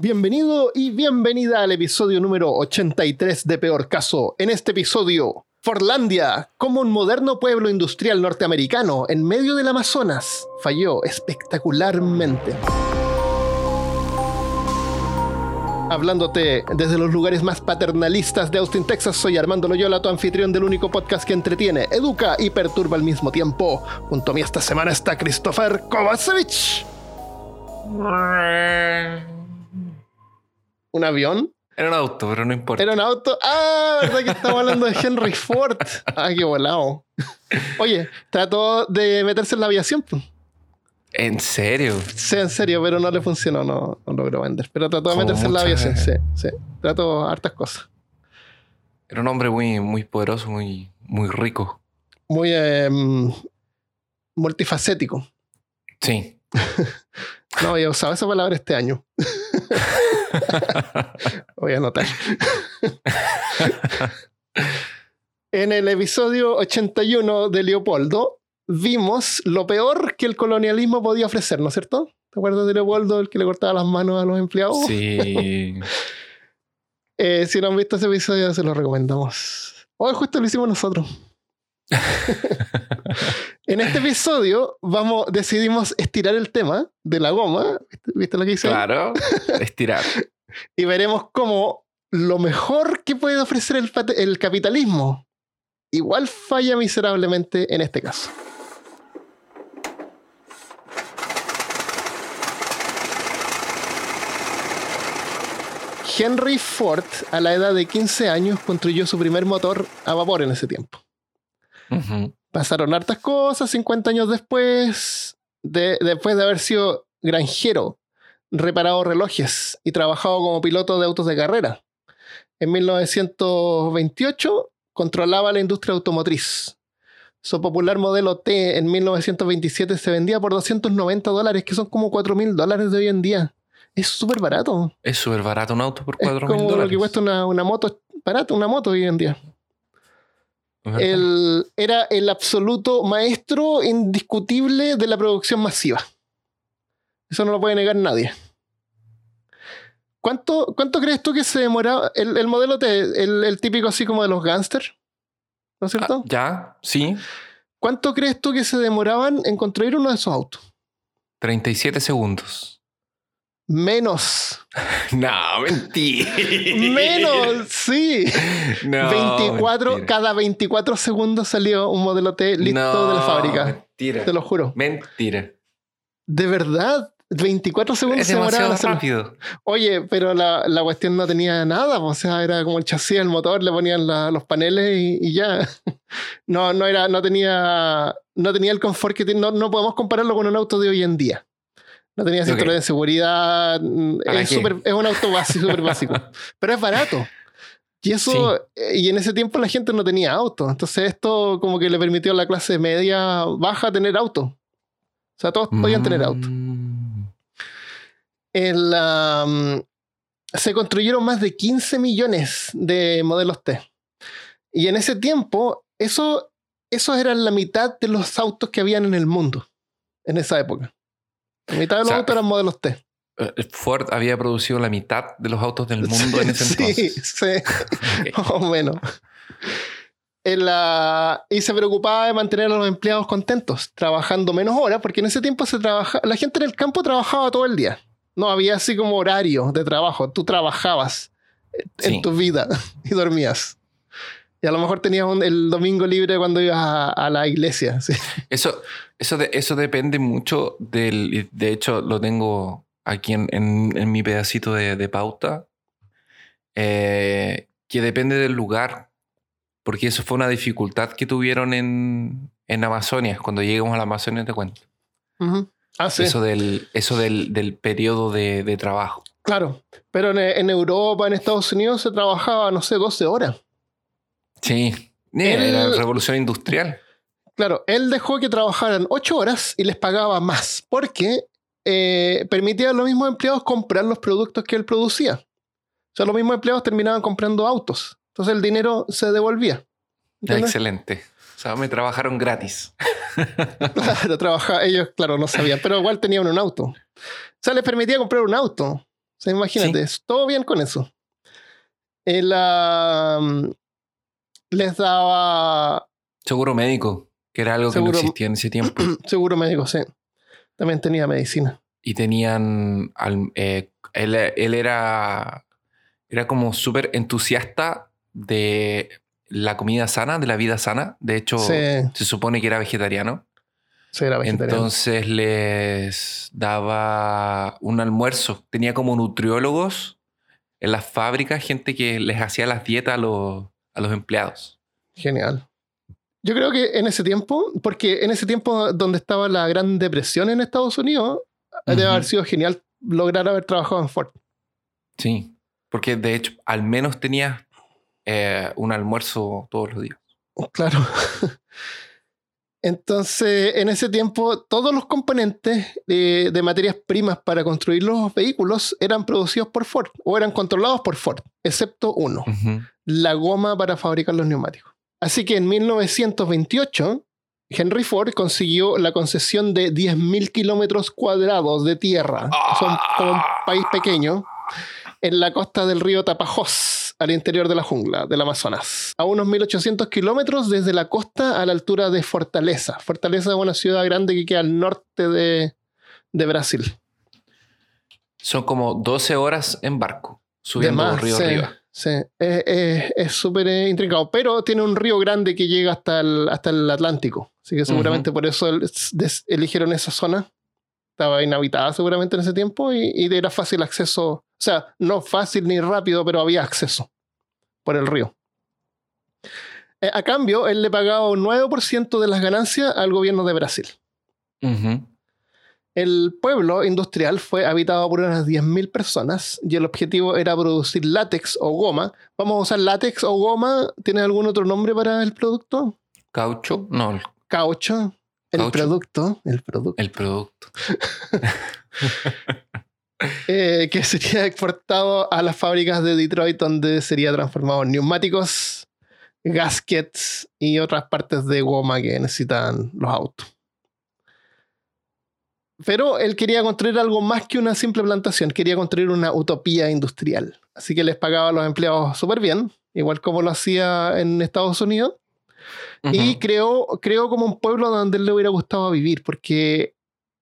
Bienvenido y bienvenida al episodio número 83 de Peor Caso. En este episodio, Forlandia, como un moderno pueblo industrial norteamericano en medio del Amazonas, falló espectacularmente. Hablándote desde los lugares más paternalistas de Austin, Texas, soy Armando Loyola, tu anfitrión del único podcast que entretiene, educa y perturba al mismo tiempo. Junto a mí esta semana está Christopher Kovacevic. ¿Un avión? Era un auto, pero no importa. ¿Era un auto? Ah, verdad que estamos hablando de Henry Ford. Ah, qué volado. Oye, trató de meterse en la aviación. pues. ¿En serio? Sí, en serio, pero no le funcionó, no, no logró vender. Pero trató de Como meterse en la aviación, sí, sí. Trató hartas cosas. Era un hombre muy, muy poderoso, muy, muy rico. Muy eh, multifacético. Sí. No había usado esa palabra este año. Voy a anotar. en el episodio 81 de Leopoldo, vimos lo peor que el colonialismo podía ofrecer, ¿no es cierto? ¿Te acuerdas de Leopoldo, el que le cortaba las manos a los empleados? Sí. Eh, si no han visto ese episodio, se lo recomendamos. Hoy justo lo hicimos nosotros. en este episodio vamos, decidimos estirar el tema de la goma. ¿Viste, ¿Viste lo que hice? Claro. Estirar. Y veremos cómo lo mejor que puede ofrecer el capitalismo igual falla miserablemente en este caso. Henry Ford, a la edad de 15 años, construyó su primer motor a vapor en ese tiempo. Pasaron hartas cosas 50 años después, de- después de haber sido granjero, reparado relojes y trabajado como piloto de autos de carrera. En 1928 controlaba la industria automotriz. Su popular modelo T en 1927 se vendía por 290 dólares, que son como 4 mil dólares de hoy en día. Es súper barato. Es súper barato un auto por Es 4 mil como lo dólares. que cuesta una, una moto, barato, una moto hoy en día. Él era el absoluto maestro indiscutible de la producción masiva. Eso no lo puede negar nadie. ¿Cuánto, cuánto crees tú que se demoraba el, el modelo T, el, el típico así como de los gángsters? ¿No es cierto? Ah, ¿Ya? Sí. ¿Cuánto crees tú que se demoraban en construir uno de esos autos? 37 segundos. Menos. No, mentira. Menos, sí. No, 24, mentira. cada 24 segundos salió un modelo T listo No, de la fábrica. Mentira. Te lo juro. Mentira. De verdad, 24 segundos Es se demoraban rápido. Oye, pero la, la cuestión no tenía nada, o sea, era como el chasis del motor, le ponían la- los paneles y, y ya. No, no era, no tenía, no tenía el confort que tiene, no, no podemos compararlo con un auto de hoy en día. No tenía cinturón de seguridad, mm, ¿Para es, un auto básico, súper básico, pero es barato. Y eso, eh, y en ese tiempo la gente no tenía auto, entonces esto como que le permitió a la clase media baja tener auto. O sea, todos podían tener auto. Mm. El, am, se construyeron más de 15 millones de modelos T. Y en ese tiempo, eso, esos eran la mitad de los autos que habían en el mundo en esa época. La mitad de los O sea, autos eran modelos T. Eh, Ford había producido la mitad de los autos del mundo en ese sí, entonces. sí, Ok. más o menos. En la- y se preocupaba de mantener a los empleados contentos, trabajando menos horas, porque en ese tiempo se trabaja, la gente en el campo trabajaba todo el día. No había así como horario de trabajo. Tú trabajabas en Sí. tu vida y dormías. Y a lo mejor tenías un- el domingo libre cuando ibas a, a la iglesia. sí. Eso, eso, de- eso depende mucho del. y De hecho, lo tengo aquí en, en- en mi pedacito de, de pauta. eh, que depende del lugar. Porque eso fue una dificultad que tuvieron en, en Amazonia. Cuando llegamos a la Amazonia, te cuento. Ah, sí. Eso del, eso del, del periodo de, de trabajo. Claro. Pero en, en Europa, en Estados Unidos, se trabajaba, no sé, 12 horas. Sí. Era la revolución industrial. Claro, él dejó que trabajaran ocho horas y les pagaba más porque eh, permitía a los mismos empleados comprar los productos que él producía. O sea, los mismos empleados terminaban comprando autos. Entonces el dinero se devolvía. ¿Entiendes? Excelente. O sea, me trabajaron gratis. Claro, trabajaba, ellos, claro, no sabían, pero igual tenían un auto. O sea, les permitía comprar un auto. O sea, imagínate, es todo bien con eso. Él ah, les daba Seguro médico, que era algo que Seguro- no existía en ese tiempo. seguro médico, sí. También tenía medicina. y tenían. al- eh, él, él era. Era como súper entusiasta de la comida sana, de la vida sana. De hecho, Sí, se supone que era vegetariano. sí, era vegetariano. Entonces les daba un almuerzo. Tenía como nutriólogos en las fábricas, gente que les hacía las dietas a los, a los empleados. Genial. Yo creo que en ese tiempo, porque en ese tiempo donde estaba la Gran Depresión en Estados Unidos, debe Ujú. haber sido genial lograr haber trabajado en Ford. Sí, porque de hecho al menos tenías eh, un almuerzo todos los días. Claro. Entonces, en ese tiempo, todos los componentes de, de materias primas para construir los vehículos eran producidos por Ford o eran controlados por Ford, excepto uno, la goma para fabricar los neumáticos. Así que en 1928, Henry Ford consiguió la concesión de 10.000 kilómetros cuadrados de tierra, son como un país pequeño, en la costa del río Tapajós, al interior de la jungla del Amazonas, a unos 1800 kilómetros desde la costa a la altura de Fortaleza. Fortaleza es una ciudad grande que queda al norte de, de Brasil. Son como 12 horas en barco, subiendo más, río sí, arriba. Sí. Es- súper eh, intrincado, pero tiene un río grande que llega hasta el, hasta el Atlántico. Así que seguramente por eso el- des- eligieron esa zona. Estaba inhabitada seguramente en ese tiempo y, y era fácil acceso. O sea, no fácil ni rápido, pero había acceso por el río. Eh, a cambio, él le pagaba un 9% de las ganancias al gobierno de Brasil. Ujú. El pueblo industrial fue habitado por unas 10.000 personas y el objetivo era producir látex o goma. Vamos a usar látex o goma. ¿Tienes algún otro nombre para el producto? Caucho, no, Caucho. El Caucho. producto. El producto. el producto. eh, que sería exportado a las fábricas de Detroit donde sería transformado en neumáticos, gaskets y otras partes de goma que necesitan los autos. Pero él quería construir algo más que una simple plantación, quería construir una utopía industrial. Así que les pagaba a los empleados súper bien, igual como lo hacía en Estados Unidos. Y creó, creó como un pueblo donde él le hubiera gustado vivir, porque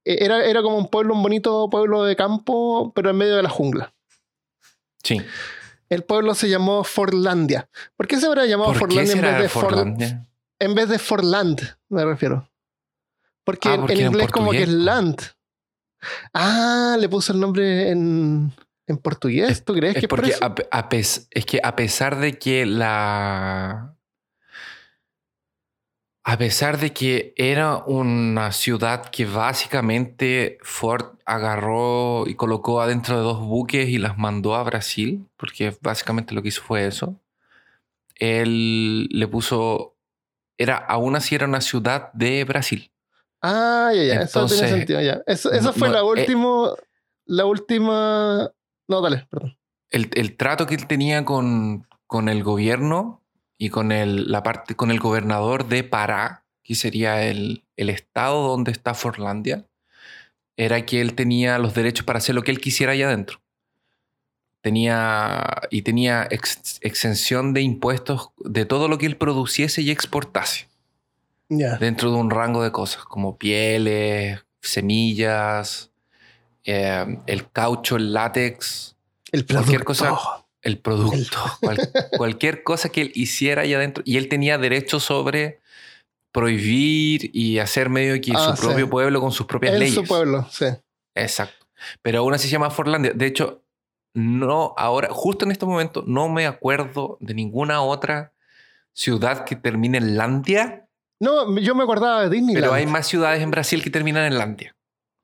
era, era como un pueblo, un bonito pueblo de campo, pero en medio de la jungla. Sí. El pueblo se llamó Fordlandia. ¿Por qué se habrá llamado ¿Por qué Fordlandia en vez de Ford, Fordlandia? en vez de Fordland? Me refiero. Porque, Ah, en- porque en en inglés como que es land. Ah, le puso el nombre en, en portugués. ¿Tú crees Es que es por porque eso? a, a pes- es que a pesar de que la. A pesar de que era una ciudad que básicamente Ford agarró y colocó adentro de dos buques y las mandó a Brasil, porque básicamente lo que hizo fue eso, él le puso. Era, aún así era una ciudad de Brasil. Ah, ya, ya. eso tiene Entonces, sentido, ya. Eso, esa no- fue no, la eh, última. la última. No, dale, perdón. el, el trato que él tenía con, con el gobierno y con el, la parte, con el gobernador de Pará, que sería el, el estado donde está Forlandia, era que él tenía los derechos para hacer lo que él quisiera allá adentro. Tenía, y tenía ex- exención de impuestos de todo lo que él produciese y exportase, Dentro de un rango de cosas, como pieles, semillas, eh, el caucho, el látex, El cualquier cosa- el producto, cual- cualquier cosa que él hiciera allá adentro. Y él tenía derecho sobre prohibir y hacer medio que Ah, su sí. propio pueblo con sus propias En leyes. su pueblo, sí. Exacto. Pero aún así se llama Forlandia. De hecho, no, ahora, justo en este momento, no me acuerdo de ninguna otra ciudad que termine en Landia, No, yo me acordaba de Disneyland. pero hay más ciudades en Brasil que terminan en Landia.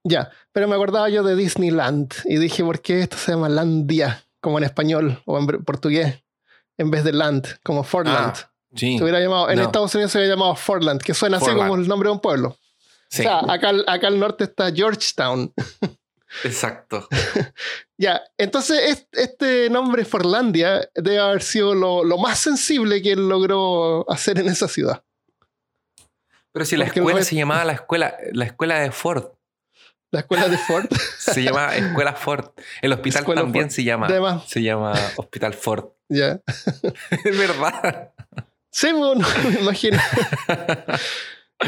Ya, pero me acordaba yo de Disneyland y dije, ¿por qué esto se llama Landia? Como en español o en portugués, en vez de Land, como Fordland. Ah, sí. se hubiera llamado, en No. Estados Unidos se hubiera llamado Fordland, que suena así como el nombre de un pueblo. sí, O sea, acá, al- acá al norte está Georgetown. exacto. ya, entonces es- este nombre Forlandia debe haber sido lo, lo más sensible que él logró hacer en esa ciudad. Pero si la Porque no escuela es- se llamaba la escuela, la escuela de Ford. La escuela de Ford. Se llama Escuela Ford. El hospital Escuela también Ford. se llama. De más. Se llama Hospital Ford. ya. Es verdad. Sí, bueno, me imagino.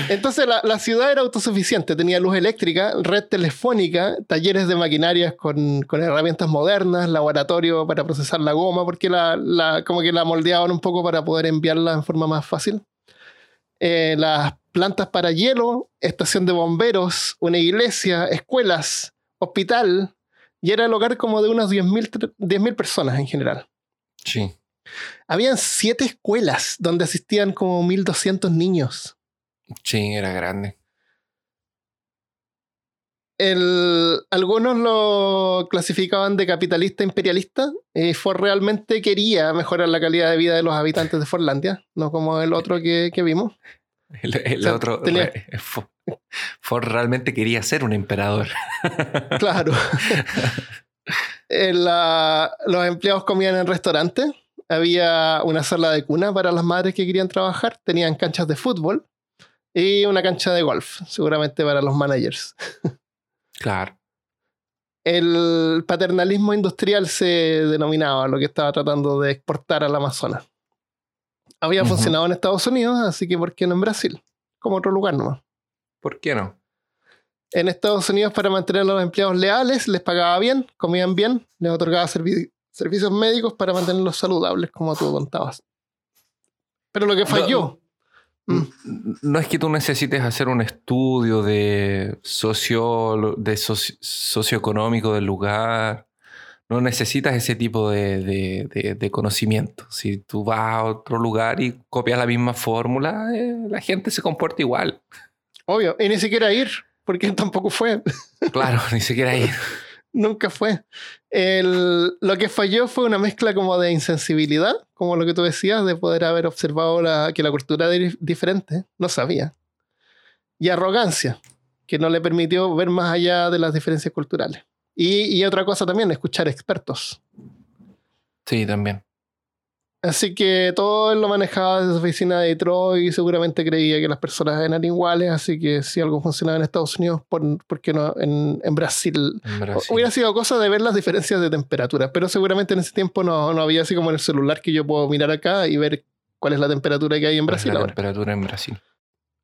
Entonces la, la ciudad era autosuficiente, tenía luz eléctrica, red telefónica, talleres de maquinarias con, con herramientas modernas, laboratorio para procesar la goma, porque la, la- como que la moldeaban un poco para poder enviarla en forma más fácil. Eh, las plantas para hielo, estación de bomberos, una iglesia, escuelas, hospital, y era el hogar como de unas 10.000 tr- 10.000 personas en general. Sí. Habían siete escuelas donde asistían como 1.200 niños. Sí, era grande. El- algunos lo clasificaban de capitalista imperialista. Y Ford realmente quería mejorar la calidad de vida de los habitantes de Forlandia, no como el otro que, que vimos. El, el O sea, otro. tenía- eh, Fo- Ford realmente quería ser un emperador. Claro. La- los empleados comían en restaurantes. Había una sala de cuna para las madres que querían trabajar. Tenían canchas de fútbol y una cancha de golf, seguramente para los managers. Claro. El paternalismo industrial se denominaba lo que estaba tratando de exportar al Amazonas. Había funcionado en Estados Unidos, así que ¿por qué no en Brasil? Como otro lugar nomás. ¿Por qué no? En Estados Unidos, para mantener a los empleados leales, les pagaba bien, comían bien, les otorgaba servi- servicios médicos para mantenerlos saludables, como tú contabas. Pero lo que falló. Mm, No es que tú necesites hacer un estudio de, socio, de soci- socioeconómico del lugar. No necesitas ese tipo de, de- de- de conocimiento. Si tú vas a otro lugar y copias la misma fórmula, eh, la gente se comporta igual. obvio. Y ni siquiera ir, porque tampoco fue. Claro, ni siquiera ahí. Nunca fue. El- lo que falló fue una mezcla como de insensibilidad, como lo que tú decías, de poder haber observado la- que la cultura era dif- diferente, no sabía. Y arrogancia, que no le permitió ver más allá de las diferencias culturales. Y, y otra cosa también, escuchar expertos. Sí, también. Así que todo él lo manejaba desde su oficina de Detroit y seguramente creía que las personas eran iguales, así que si algo funcionaba en Estados Unidos, ¿por, por qué no en, en Brasil? En Brasil. Hubiera sido cosa de ver las diferencias de temperatura, pero seguramente en ese tiempo no, no había así como en el celular que yo puedo mirar acá y ver cuál es la temperatura que hay en ¿Cuál es Brasil la ahora. temperatura en Brasil.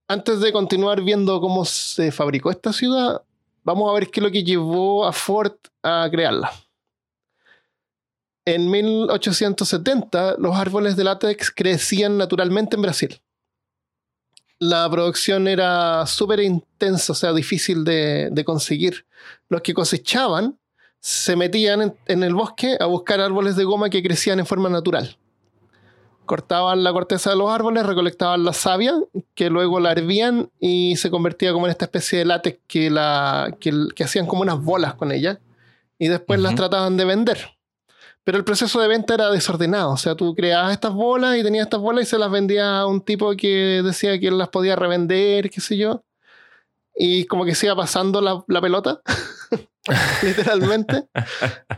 Antes de continuar viendo cómo se fabricó esta ciudad, vamos a ver qué es lo que llevó a Ford a crearla. En 1870, los árboles de látex crecían naturalmente en Brasil. La producción era súper intensa, o sea, difícil de, conseguir. Los que cosechaban se metían en, en el bosque a buscar árboles de goma que crecían en forma natural. Cortaban la corteza de los árboles, recolectaban la savia, que luego la hervían y se convertía como en esta especie de látex que, la, que, que hacían como unas bolas con ella y después las trataban de vender. Pero el proceso de venta era desordenado, o sea, tú creabas estas bolas y tenías estas bolas y se las vendía a un tipo que decía que él las podía revender, qué sé yo. Y como que se iba pasando la, la pelota, literalmente,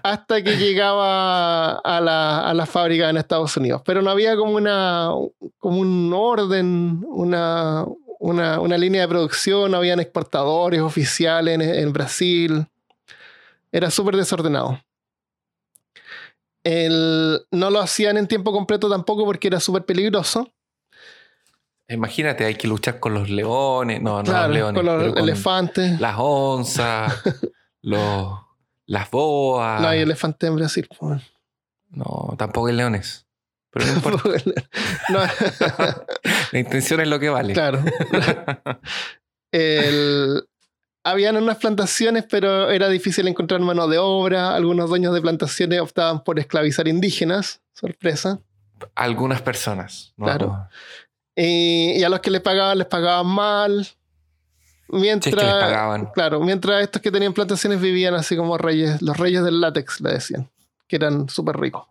hasta que llegaba a la, a la fábrica en Estados Unidos. Pero no había como, una, como un orden, una, una, una línea de producción, no habían exportadores oficiales en, en Brasil. Era súper desordenado. El- no lo hacían en tiempo completo tampoco porque era súper peligroso. Imagínate, hay que luchar con los leones. No, no los leones. con los con elefantes. Las onzas, los, las boas. No hay elefantes en Brasil. No, tampoco hay leones. Pero no importa. No, La intención es lo que vale. claro. El- habían unas plantaciones, pero era difícil encontrar mano de obra. Algunos dueños de plantaciones optaban por esclavizar indígenas. Sorpresa. Algunas personas. ¿no? Claro. Y, y a los que les pagaban, les pagaban mal. Mientras, es que les pagaban. claro, mientras estos que tenían plantaciones vivían así como reyes, los reyes del látex, le decían, que eran súper ricos.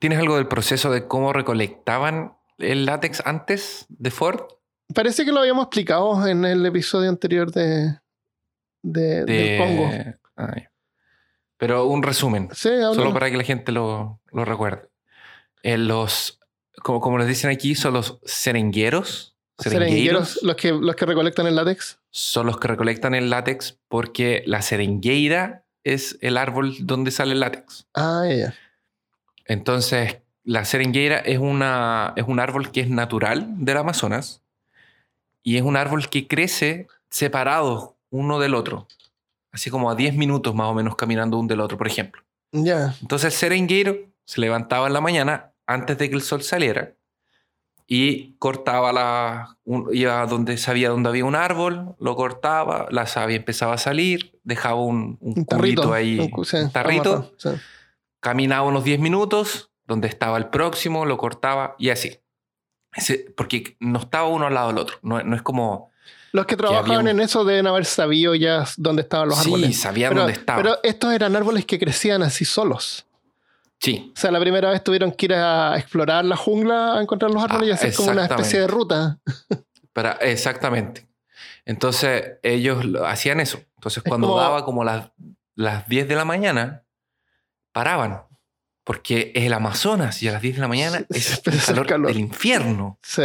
¿Tienes algo del proceso de cómo recolectaban el látex antes de Ford? Parece que lo habíamos explicado en el episodio anterior de, de- De... del Congo. Pero un resumen, Sí, solo para que la gente lo, lo recuerde. En los, como, como les dicen aquí, son los serengueros. Serengueros, los que, los que recolectan el látex. Son los que recolectan el látex porque la seringueira es el árbol donde sale el látex. Ah, ya. Entonces, la seringueira es, una, es un árbol que es natural del Amazonas y es un árbol que crece separado uno del otro, así como a 10 minutos más o menos caminando uno del otro, por ejemplo. Ya. Entonces el seringueiro se levantaba en la mañana antes de que el sol saliera y cortaba la. un- iba donde sabía dónde había un árbol, lo cortaba, la savia empezaba a salir, dejaba un, un Un tarrito. ahí, un sí, tarrito, sí. caminaba unos 10 minutos, donde estaba el próximo, lo cortaba y así. Ese- porque no estaba uno al lado del otro, no, no es como. Los que trabajaban en eso deben haber sabido ya dónde estaban los sí, árboles. sabían Pero, dónde estaba. pero estos eran árboles que crecían así solos. Sí, O sea, la primera vez tuvieron que ir a explorar la jungla a encontrar los árboles y Ah, hacer como una especie de ruta. Para, exactamente. Entonces ellos lo- hacían eso. Entonces Es cuando como- daba como las, las 10 de la mañana, paraban. Porque es el Amazonas y a las 10 de la mañana es el calor, calor. del infierno. Sí.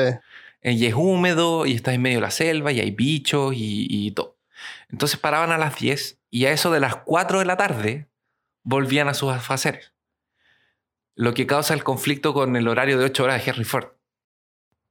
Y es húmedo y estás en medio de la selva y hay bichos y, y todo. Entonces paraban a las 10 y a eso de las 4 de la tarde volvían a sus afaceres. Lo que causa el conflicto con el horario de 8 horas de Henry Ford.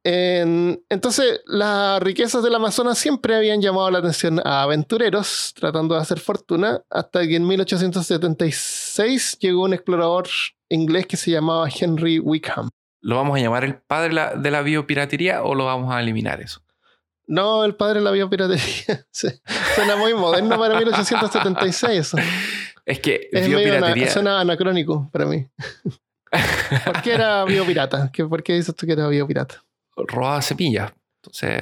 En- entonces, las riquezas del Amazonas siempre habían llamado la atención a aventureros tratando de hacer fortuna, hasta que en 1876 llegó un explorador inglés que se llamaba Henry Wickham. ¿Lo vamos a llamar el padre de la, de la biopiratería o lo vamos a eliminar eso? No, el padre de la biopiratería. Suena muy moderno para 1876 eso. Es que Es medio biopiratería. suena anacrónico para mí. ¿Por qué era biopirata? ¿Qué- ¿Por qué dices tú que era biopirata? robaba semillas. Entonces,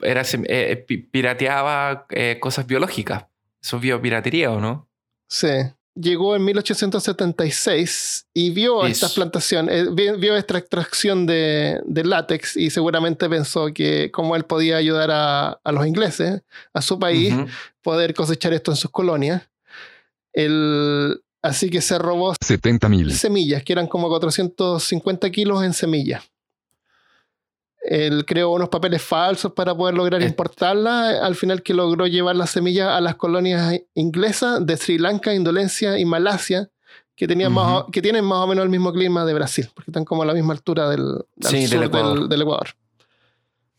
era, eh, pi- pirateaba eh, cosas biológicas. ¿Eso es biopiratería o no? Sí. Llegó en 1876 y vio Eso. estas plantaciones, eh, vi- vio esta extracción de, de látex y seguramente pensó que como él podía ayudar a, a los ingleses, a su país, Ujú. poder cosechar esto en sus colonias. Él- así que se robó 70.000, semillas, que eran como 450 kilos en semillas. Él creó unos papeles falsos para poder lograr Eh. importarlas. Al final que logró llevar las semillas a las colonias inglesas de Sri Lanka, Indonesia y Malasia, que, tenían más o- Ujú. que tienen más o menos el mismo clima de Brasil, porque están como a la misma altura del, del Sí, del sur Ecuador. del- del Ecuador.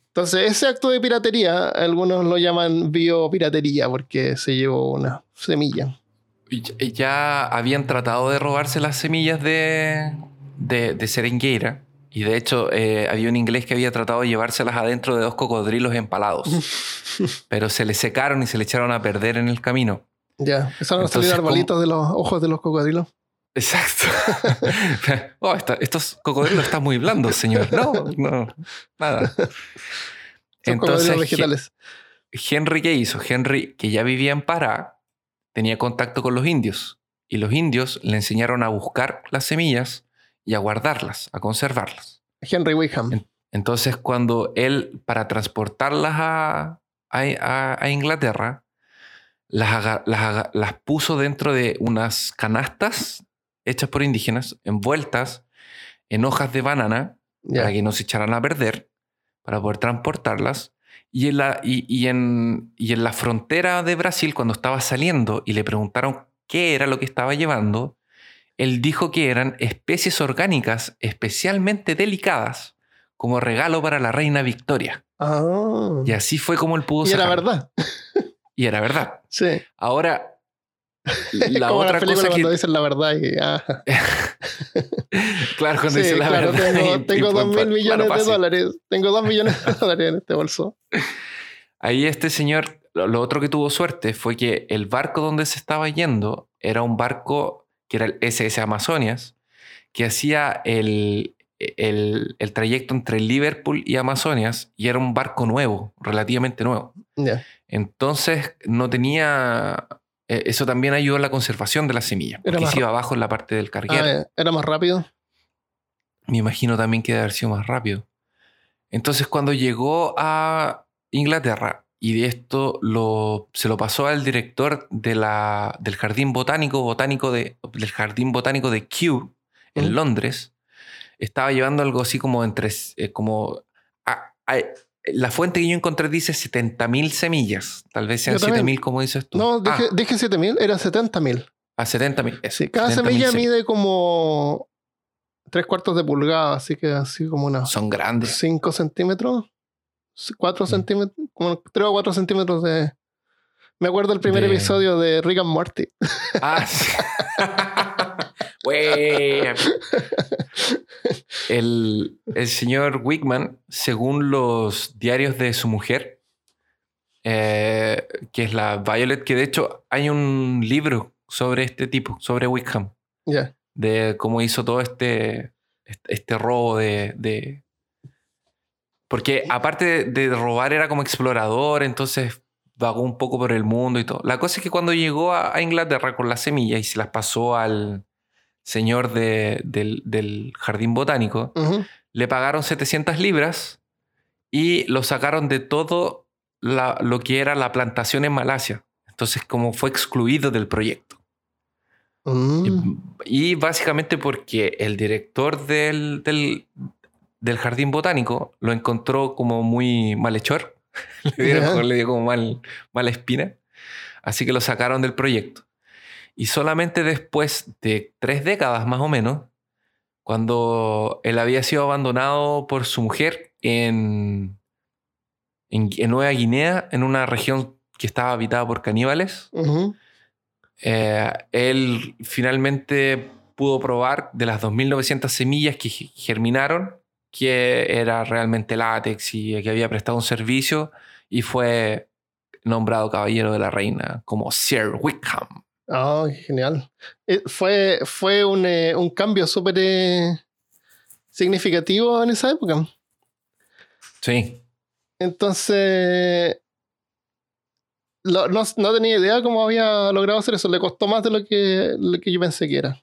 Entonces, ese acto de piratería, algunos lo llaman biopiratería, porque se llevó una semilla. Ya- habían tratado de robarse las semillas de, de, de seringueira. Y de hecho, eh, había un inglés que había tratado de llevárselas adentro de dos cocodrilos empalados. pero se le secaron y se le echaron a perder en el camino. Ya, empezaron a salir Entonces, ¿cómo- arbolitos de los ojos de los cocodrilos. Exacto. oh, esta- estos cocodrilos están muy blandos, señor. No, no, nada. Son cocodrilos He- vegetales. Henry, ¿qué hizo? Henry, que ya vivía en Pará, tenía contacto con los indios. Y los indios le enseñaron a buscar las semillas y a guardarlas, a conservarlas. Henry Wickham. Entonces, cuando él, para transportarlas a, a- a- a Inglaterra, las, puso dentro de unas canastas hechas por indígenas, envueltas en hojas de banana, Ya. para que no se echaran a perder, para poder transportarlas. Y en, la, y, y en, y en la frontera de Brasil, cuando estaba saliendo y le preguntaron qué era lo que estaba llevando, él dijo que eran especies orgánicas especialmente delicadas como regalo para la reina Victoria. Ah. Y así fue como él pudo Y era verdad. Y era verdad. Sí. Ahora, la como otra cosa cuando que... dicen la verdad. Y, ah. Claro, cuando Sí, dice la claro, verdad. tengo, y- tengo y dos mil millones claro, de dólares. Tengo dos millones de dólares en este bolso. Ahí este señor, lo, lo otro que tuvo suerte fue que el barco donde se estaba yendo era un barco que era el SS Amazonias, que hacía el, el, el trayecto entre Liverpool y Amazonias y era un barco nuevo, relativamente nuevo. Entonces no tenía... eh, Eso también ayudó a la conservación de las semillas, Era porque se iba abajo en la parte del Ah, carguero. ya. Era más rápido. Me imagino también que debe haber sido más rápido. Entonces, cuando llegó a Inglaterra y de esto lo, se lo pasó al director de la, del jardín botánico, botánico de, del jardín botánico de Kew en. Londres, estaba llevando algo así como entre, eh, como a- a- La fuente que yo encontré dice 70.000 semillas. Tal vez sean Yo también. 7.000 como dices tú. No, dije, Ah, dije 7000, eran 70000. a 70.000. eso, Sí, cada 70.000 semilla mide como tres cuartos de pulgada, así que así como unos Son grandes. 5 centímetros, 4 Mm. centímetros, como 3 o 4 centímetros de... Me acuerdo del primer De- episodio de Rick and Morty. Ah, sí. Güey. el, el señor Wickman, según los diarios de su mujer, eh, que es la Violet, que de hecho hay un libro sobre este tipo, sobre Wickham, de cómo hizo todo este, este, este robo de, de- Porque aparte de, de robar era como explorador, entonces vagó un poco por el mundo y todo. La cosa es que cuando llegó a, a Inglaterra con las semillas y se las pasó al señor de- del, del jardín botánico, le pagaron 700 libras y lo sacaron de todo la- lo que era la plantación en Malasia. Entonces, como fue excluido del proyecto. Mm. Y, y básicamente porque el director del, del, del jardín botánico lo encontró como muy malhechor. le, dieron- le dio como mal, mala espina. Así que lo sacaron del proyecto. Y solamente después de tres décadas más o menos, cuando él había sido abandonado por su mujer en, en, en Nueva Guinea, en una región que estaba habitada por caníbales, eh, él finalmente pudo probar de las 2.900 semillas que ge- germinaron que era realmente látex y que había prestado un servicio y fue nombrado caballero de la reina como Sir Wickham. Ah, qué genial. Eh, fue, fue un, eh, un cambio súper eh, significativo en esa época. Sí, Entonces, lo- no, no tenía idea cómo había logrado hacer eso. Le costó más de lo que, lo que yo pensé que era.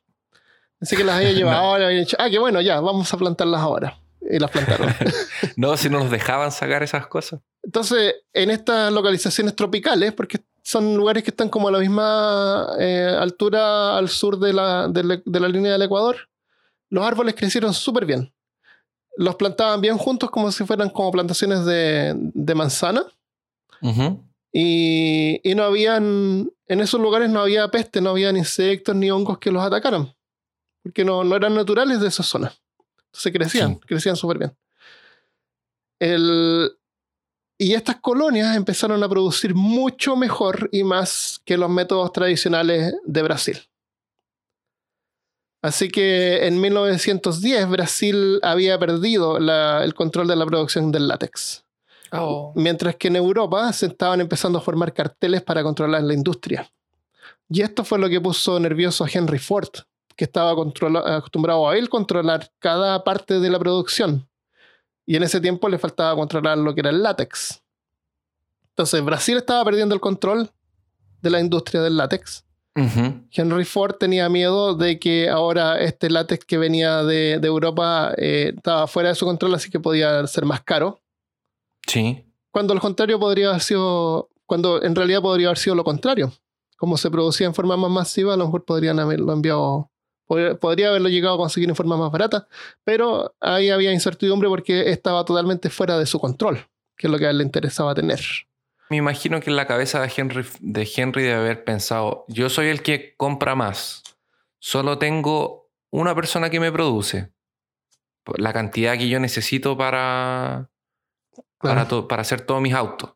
Pensé que las había llevado No. ahora. Había dicho, ah, qué bueno, ya, vamos a plantarlas ahora. Y las plantaron. no, si no nos dejaban sacar esas cosas. Entonces, en estas localizaciones tropicales, porque son lugares que están como a la misma eh, altura al sur de la, de la- de la línea del Ecuador, los árboles crecieron súper bien. Los plantaban bien juntos como si fueran como plantaciones de, de manzana. Ujú. Y, y no habían, en esos lugares no había peste, no habían insectos ni hongos que los atacaran, porque no, no eran naturales de esa zona. Entonces crecían, Sí. crecían súper bien. El- y estas colonias empezaron a producir mucho mejor y más que los métodos tradicionales de Brasil. Así que en 1910 Brasil había perdido la- el control de la producción del látex. Mientras que en Europa se estaban empezando a formar carteles para controlar la industria. Y esto fue lo que puso nervioso a Henry Ford, que estaba acostumbrado a él controlar cada parte de la producción. Y en ese tiempo le faltaba controlar lo que era el látex. Entonces Brasil estaba perdiendo el control de la industria del látex. Henry Ford tenía miedo de que ahora este látex que venía de, de Europa eh, estaba fuera de su control, así que podía ser más caro Sí. cuando al contrario podría haber sido, cuando en realidad podría haber sido lo contrario. Como se producía en forma más masiva, a lo mejor podrían haberlo enviado, podría, haberlo llegado a conseguir en forma más barata, pero ahí había incertidumbre porque estaba totalmente fuera de su control, que es lo que a él le interesaba tener. Me imagino que en la cabeza de Henry, de Henry debe haber pensado, yo soy el que compra más, solo tengo una persona que me produce la cantidad que yo necesito para, para, to- para hacer todos mis autos.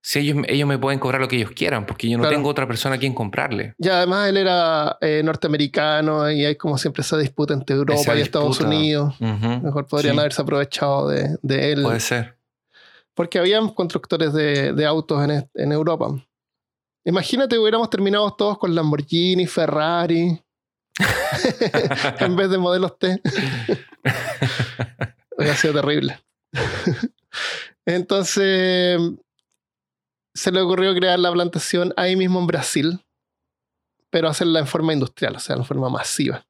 Si ellos, ellos me pueden cobrar lo que ellos quieran, porque yo no Claro. tengo otra persona a quien comprarle. Y además él era eh, norteamericano y hay como siempre esa disputa entre Europa Esa y Estados. Unidos. Mejor podrían Sí. haberse aprovechado de, de él. Puede ser. Porque habían constructores de, de autos en, est- en Europa. Imagínate hubiéramos terminado todos con Lamborghini, Ferrari, en vez de modelos T. Hubiera sido terrible. Entonces, se le ocurrió crear la plantación ahí mismo en Brasil, pero hacerla en forma industrial, o sea, en forma masiva.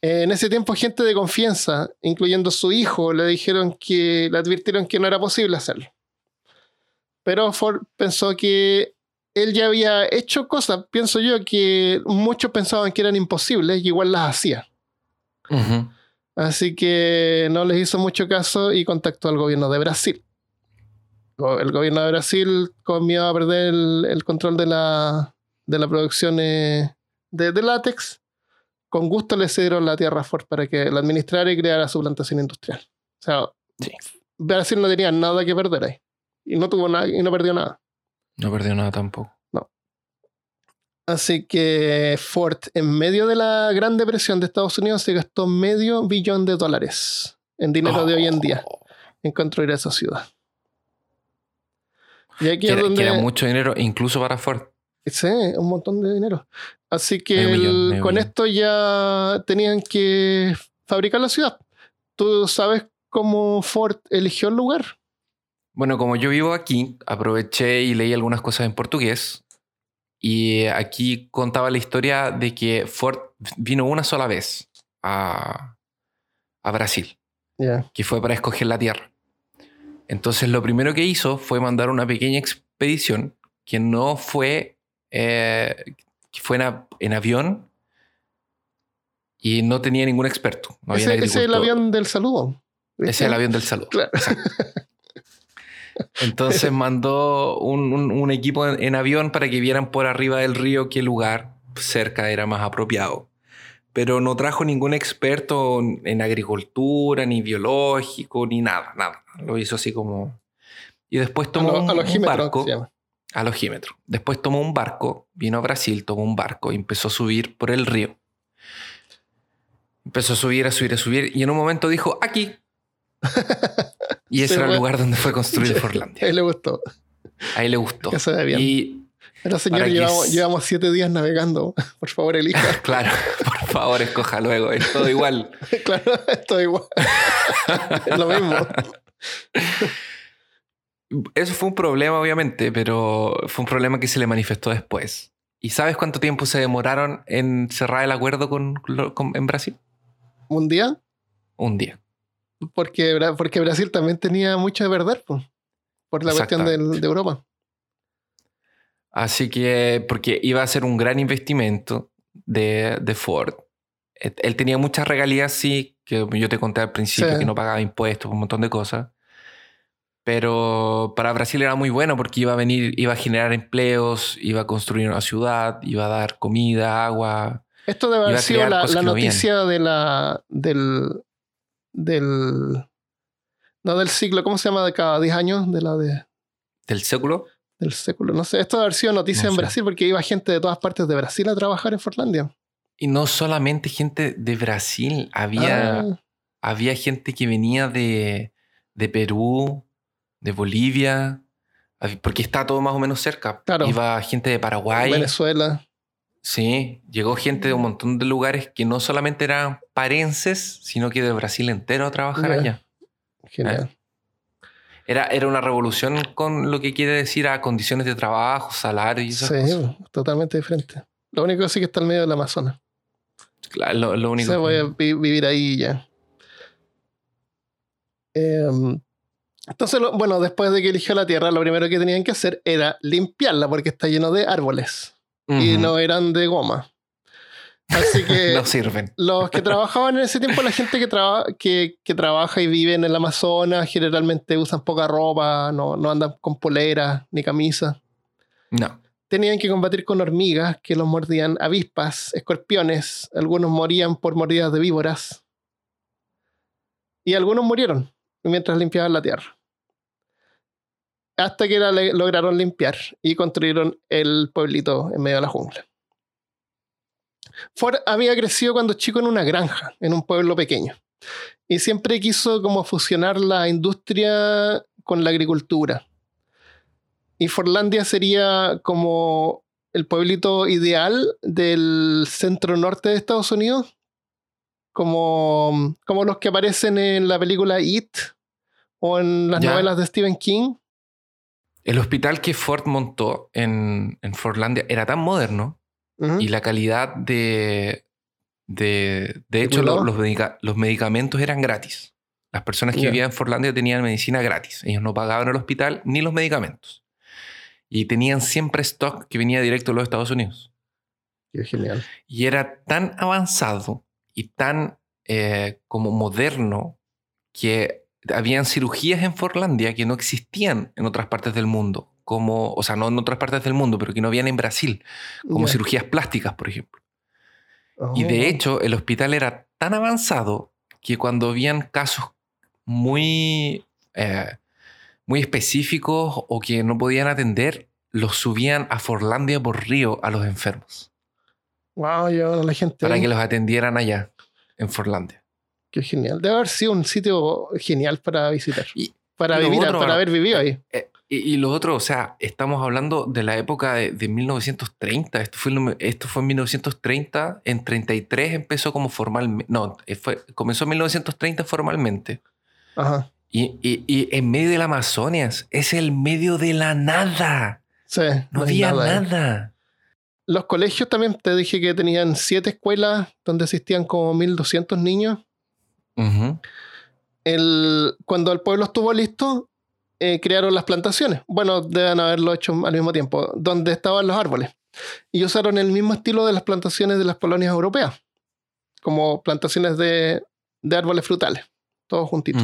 En ese tiempo, gente de confianza, incluyendo su hijo, le dijeron que le advirtieron que no era posible hacerlo. Pero Ford pensó que él ya había hecho cosas, pienso yo, que muchos pensaban que eran imposibles y igual las hacía. Así que no les hizo mucho caso y contactó al gobierno de Brasil. El gobierno de Brasil, con miedo a perder el, el control de la, de la producción eh, de, de látex, con gusto le cedieron la tierra a Ford para que la administrara y creara su plantación industrial. O sea, Sí. Brasil no tenía nada que perder ahí. Y no tuvo nada y no perdió nada. No perdió nada tampoco. Así que Ford, en medio de la Gran Depresión de Estados Unidos, se gastó medio billón de dólares en dinero de hoy en día Oh. en construir esa ciudad. Y aquí Que es donde. que era mucho dinero, incluso para Ford. Sí, un montón de dinero. Así que millón, el- con esto ya tenían que fabricar la ciudad. ¿Tú sabes cómo Ford eligió el lugar? Bueno, como yo vivo aquí, aproveché y leí algunas cosas en portugués. Y aquí contaba la historia de que Ford vino una sola vez a, a Brasil, Ya. que fue para escoger la tierra. Entonces lo primero que hizo fue mandar una pequeña expedición que no fue, eh, que fue en, a- en avión y no tenía ningún experto. No ese, ese es el avión del saludo. Ese es el avión del saludo. Claro. Entonces mandó un, un- un equipo en, en avión para que vieran por arriba del río qué lugar cerca era más apropiado. Pero no trajo ningún experto en agricultura, ni biológico, ni nada, nada. Lo hizo así como... Y después tomó Alo- un, un alogímetro, barco, se llama. Después tomó un barco, vino a Brasil, tomó un barco y empezó a subir por el río. Empezó a subir, a subir, a subir y en un momento dijo, aquí. Y ese Se era el lugar donde fue construido Forlandia. A él le gustó. Ahí le gustó. Ve bien. Y Pero señor, llevamos, llevamos siete días navegando. Por favor, elija. claro, por favor, escoja luego. Es todo igual. claro, esto igual. es lo mismo. Eso fue un problema, obviamente, pero fue un problema que se le manifestó después. ¿Y sabes cuánto tiempo se demoraron en cerrar el acuerdo con, con- en Brasil? Un día, Un día. porque, porque Brasil también tenía mucho de perder, po, por la cuestión de Europa. Así que, porque iba a ser un gran investimento de, de Ford. Él él tenía muchas regalías, sí, que yo te conté al principio, Sí. que no pagaba impuestos, un montón de cosas. Pero para Brasil era muy bueno porque iba a venir, iba a generar empleos, iba a construir una ciudad, iba a dar comida, agua. Esto debe haber sido la, que no noticia de la, del, del. No del siglo, ¿cómo se llama? De cada 10 años, de la de, Del século. Del século. No sé, esto debe haber sido noticia No en sé. Brasil porque iba gente de todas partes de Brasil a trabajar en Forlandia. Y no solamente gente de Brasil, había, Ah, había gente que venía de, de Perú, de Bolivia, porque está todo más o menos cerca. Claro. Iba gente de Paraguay. Venezuela. Sí, llegó gente de un montón de lugares que no solamente eran parenses, sino que de Brasil entero a trabajar allá. Genial. Era, era una revolución con lo que quiere decir a condiciones de trabajo, salario y esas Sí, cosas. totalmente diferente. Lo único que sí que está en medio del Amazonas. Claro, lo, lo O único. sea, voy a vi- vivir ahí ya. Em, entonces, lo- bueno, después de que eligió la tierra, lo primero que tenían que hacer era limpiarla porque está lleno de árboles y no eran de goma. Así que No sirven. los que trabajaban en ese tiempo, la gente que, traba- que, que trabaja y vive en el Amazonas, generalmente usan poca ropa, no, no andan con poleras ni camisas. No. Tenían que combatir con hormigas que los mordían, avispas, escorpiones, algunos morían por mordidas de víboras. Y algunos murieron mientras limpiaban la tierra. Hasta que la lograron limpiar y construyeron el pueblito en medio de la jungla. Ford había crecido cuando chico en una granja, en un pueblo pequeño. Y siempre quiso como fusionar la industria con la agricultura. Y Forlandia sería como el pueblito ideal del centro norte de Estados Unidos, como, como los que aparecen en la película It o en las Ya. novelas de Stephen King. El hospital que Ford montó en, en Forlandia era tan moderno Y la calidad de. De, de hecho, los, medica- los medicamentos eran gratis. Las personas que vivían en Forlandia tenían medicina gratis. Ellos no pagaban el hospital ni los medicamentos. Y tenían siempre stock que venía directo de los Estados Unidos. Qué genial. Y era tan avanzado y tan eh, como moderno que habían cirugías en Forlandia que no existían en otras partes del mundo, como, o sea, no en otras partes del mundo, pero que no habían en Brasil, como cirugías plásticas, por ejemplo. Y de Oh. hecho, el hospital era tan avanzado que cuando habían casos muy, eh, muy específicos o que no podían atender, los subían a Forlandia por río a los enfermos Wow, a la gente. para que los atendieran allá, en Forlandia. Qué genial. Debe haber sido un sitio genial para visitar. Y- para vivir, otro, para haber vivido ahí. Eh, y, y lo otro, o sea, estamos hablando de la época de, de 1930. Esto fue, esto fue en 1930. En 33 empezó como formalmente. No, eh, fue, comenzó en 1930 formalmente. Ajá. Y, y- y en medio del Amazonas, es el medio de la nada. Sí. No, hay había nada nada. Los colegios también, te dije que tenían siete escuelas donde asistían como 1200 niños. Ujú. El, cuando el pueblo estuvo listo, eh, crearon las plantaciones. Bueno, deben haberlo hecho al mismo tiempo, donde estaban los árboles. Y usaron el mismo estilo de las plantaciones de las colonias europeas, como plantaciones de, de árboles frutales, todos juntitos.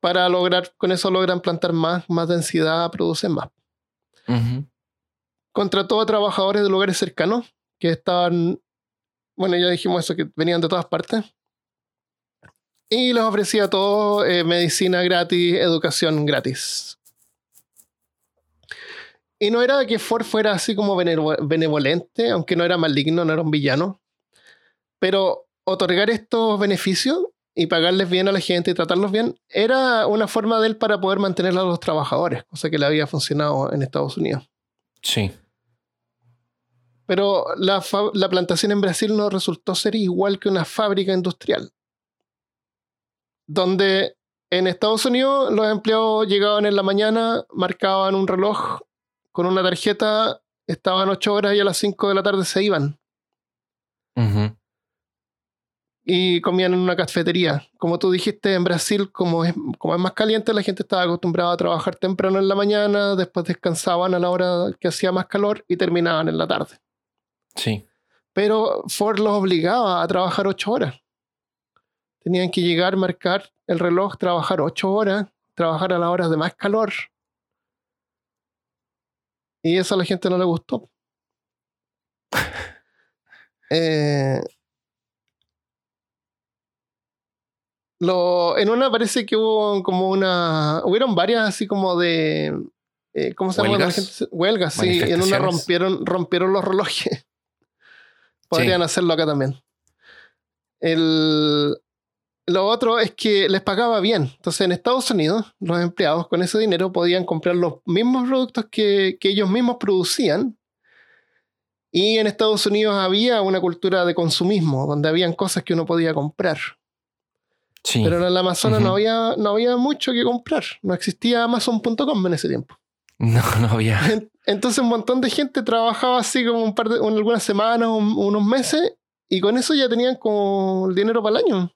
Para lograr, con eso logran plantar más, más densidad, producen más. Ujú. Contrató a trabajadores de lugares cercanos que estaban, bueno, ya dijimos eso, que venían de todas partes. Y les ofrecía todo, eh, medicina gratis, educación gratis. Y no era que Ford fuera así como benevo- benevolente, aunque no era maligno, no era un villano. Pero otorgar estos beneficios y pagarles bien a la gente y tratarlos bien era una forma de él para poder mantener a los trabajadores, cosa que le había funcionado en Estados Unidos. Sí. Pero la plantación en Brasil no resultó ser igual que una fábrica industrial. Donde en Estados Unidos los empleados llegaban en la mañana, marcaban un reloj con una tarjeta, estaban ocho horas y a las 5 de la tarde se iban y comían en una cafetería. Como tú dijiste, en Brasil, como es, como es más caliente, la gente estaba acostumbrada a trabajar temprano en la mañana, después descansaban a la hora que hacía más calor y terminaban en la tarde. Sí. Pero Ford los obligaba a trabajar ocho horas. Tenían que llegar, marcar el reloj, trabajar ocho horas, trabajar a las horas de más calor. Y eso a la gente no le gustó. Eh, lo, en una parece que hubo como una. Hubieron varias así como de. eh, ¿Cómo se llama? ¿Huelgas? Huelgas, sí. Y en una rompieron, rompieron los relojes. Podrían hacerlo acá también. El, lo otro es que les pagaba bien. Entonces, en Estados Unidos, los empleados con ese dinero podían comprar los mismos productos que, que ellos mismos producían. Y en Estados Unidos había una cultura de consumismo, donde habían cosas que uno podía comprar. Sí. Pero en el Amazonas no, había, no había mucho que comprar. No existía Amazon.com en ese tiempo. No, no había. En- Entonces un montón de gente trabajaba así como un par de, un- algunas semanas, un- unos meses, y con eso ya tenían como el dinero para el año.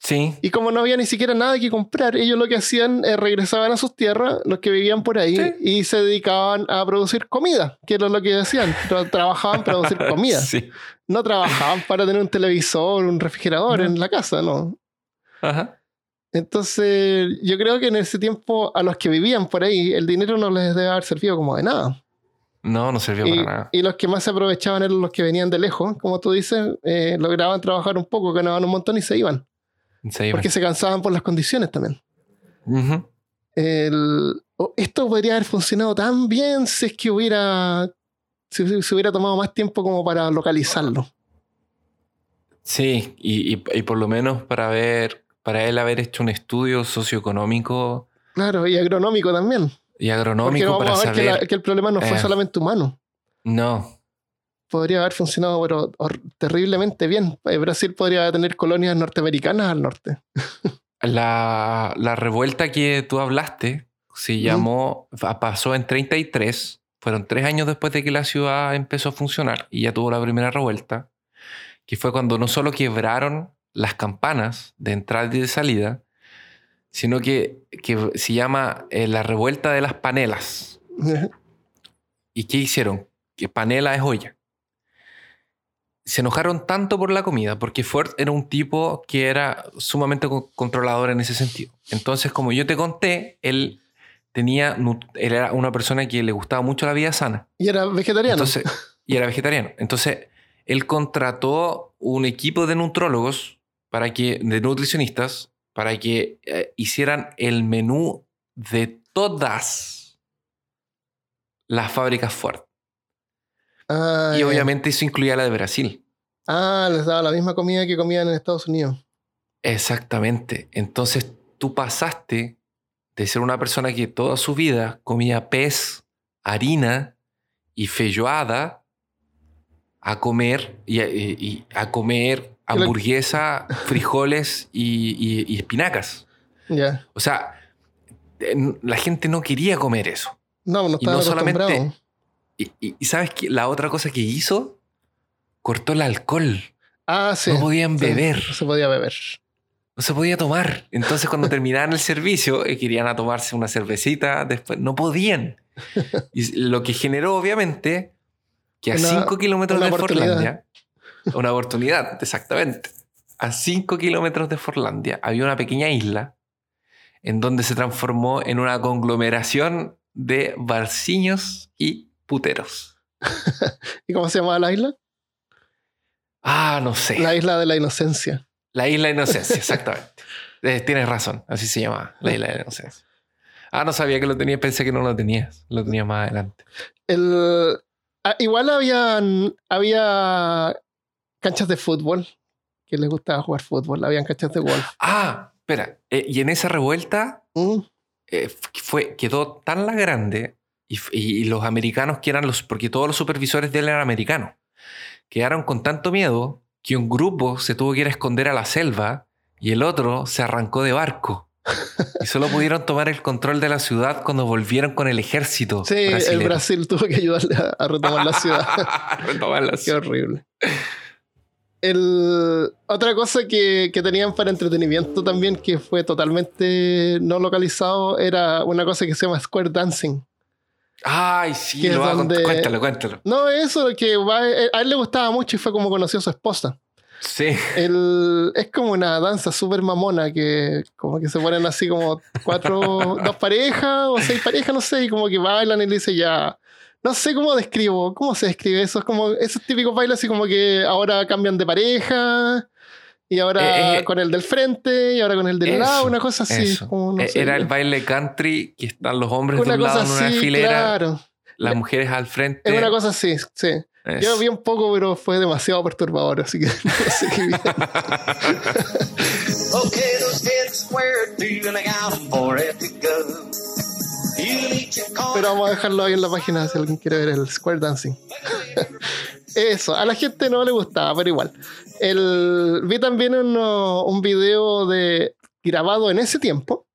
Sí. Y como no había ni siquiera nada que comprar, ellos lo que hacían es regresaban a sus tierras, los que vivían por ahí, Sí. y se dedicaban a producir comida, que era lo que hacían. Tra- trabajaban para producir comida. Sí. No trabajaban para tener un televisor, un refrigerador No. en la casa, no. Ajá. Entonces, yo creo que en ese tiempo a los que vivían por ahí, el dinero no les debe haber servido como de nada. No, no sirvió Y, para nada. y los que más se aprovechaban eran los que venían de lejos, como tú dices, eh, lograban trabajar un poco, ganaban un montón y se iban, Porque se cansaban por las condiciones también. El- oh, esto podría haber funcionado tan bien si es que hubiera, si se hubiera tomado más tiempo como para localizarlo. Sí, y, y- y por lo menos para ver, para él haber hecho un estudio socioeconómico Claro, y agronómico también. y Porque agronómico vamos para a ver que, saber. la- que el problema no fue eh. solamente humano. No, Podría haber funcionado pero terriblemente bien. Eh, Brasil podría tener colonias norteamericanas al norte. la, la revuelta que tú hablaste se llamó, pasó en 33, fueron tres años después de que la ciudad empezó a funcionar y ya tuvo la primera revuelta, que fue cuando no solo quebraron las campanas de entrada y de salida, sino que, que se llama eh, la revuelta de las panelas. ¿Y qué hicieron? Que panela es olla. Se enojaron tanto por la comida, porque Ford era un tipo que era sumamente co- controlador en ese sentido. Entonces, como yo te conté, él tenía, él era una persona que le gustaba mucho la vida sana. Y era vegetariano. Entonces, y era vegetariano. Entonces, él contrató un equipo de nutrólogos para que, de nutricionistas, para que eh, hicieran el menú de todas las fábricas Ford. Ah, Y obviamente eso incluía la de Brasil. Ah, les daba la misma comida que comían en Estados Unidos. Exactamente. Entonces tú pasaste de ser una persona que toda su vida comía pez, harina y feijoada a comer y, y- y a comer hamburguesa, frijoles y, espinacas. Ya. O sea, la gente no quería comer eso. No, no Y no solamente-. Y, y- y sabes que la otra cosa que hizo, cortó el alcohol. Ah, sí. No podían beber. No se podía beber. No se podía tomar. Entonces, cuando terminaban el servicio, eh, querían a tomarse una cervecita, después no podían. Y lo que generó, obviamente, que a Una- 5 kilómetros de. Forlandia, una oportunidad, exactamente. A 5 kilómetros de Forlandia había una pequeña isla en donde se transformó en una conglomeración de barciños y puteros. ¿Y cómo se llamaba la isla? Ah, no sé. La isla de la inocencia. La isla de Inocencia, exactamente. Eh, tienes razón, así se llama, la isla de Inocencia. Ah, no sabía que lo tenías, pensé que no lo tenías, lo tenía más adelante. El, ah, igual habían, había canchas de fútbol que les gustaba jugar fútbol. Habían canchas de golf. Ah, espera, eh, y en esa revuelta Mm, eh, fue, quedó tan la grande y, los americanos que eran los, porque todos los supervisores de él eran americanos, quedaron con tanto miedo que un grupo se tuvo que ir a esconder a la selva y el otro se arrancó de barco. Y solo pudieron tomar el control de la ciudad cuando volvieron con el ejército. Sí, el. Brasil tuvo que ayudarle a, a retomar la ciudad. Retomar la Qué ciudad. horrible. El, otra cosa que, que tenían para entretenimiento también, que fue totalmente no localizado, era una cosa que se llama Square Dancing. Ay, sí, Que es lo va a cont- donde- Cuéntalo, cuéntalo. No, eso que va- a él le gustaba mucho y fue como conoció a su esposa. Sí. El, es como una danza súper mamona que como que se ponen así como cuatro, dos parejas o seis parejas, no sé, y como que bailan y le dice ya. No sé cómo describo, cómo se describe eso. Es como esos típicos bailes así como que ahora cambian de pareja y ahora Eh, eh, con el del frente y ahora con el del eso, lado, una cosa así. Eso. como, no Eh, sé, Era el baile country que están los hombres de un lado en una filera, claro. las mujeres al frente. Es una cosa así, sí. Eso. Yo vi un poco, pero fue demasiado perturbador, así que no sé qué bien. Okay, those heads square, feeling out for it to go. Pero vamos a dejarlo ahí en la página si alguien quiere ver el Square Dancing. Eso, a la gente no le gustaba, pero igual. El, vi también uno- un video de grabado en ese tiempo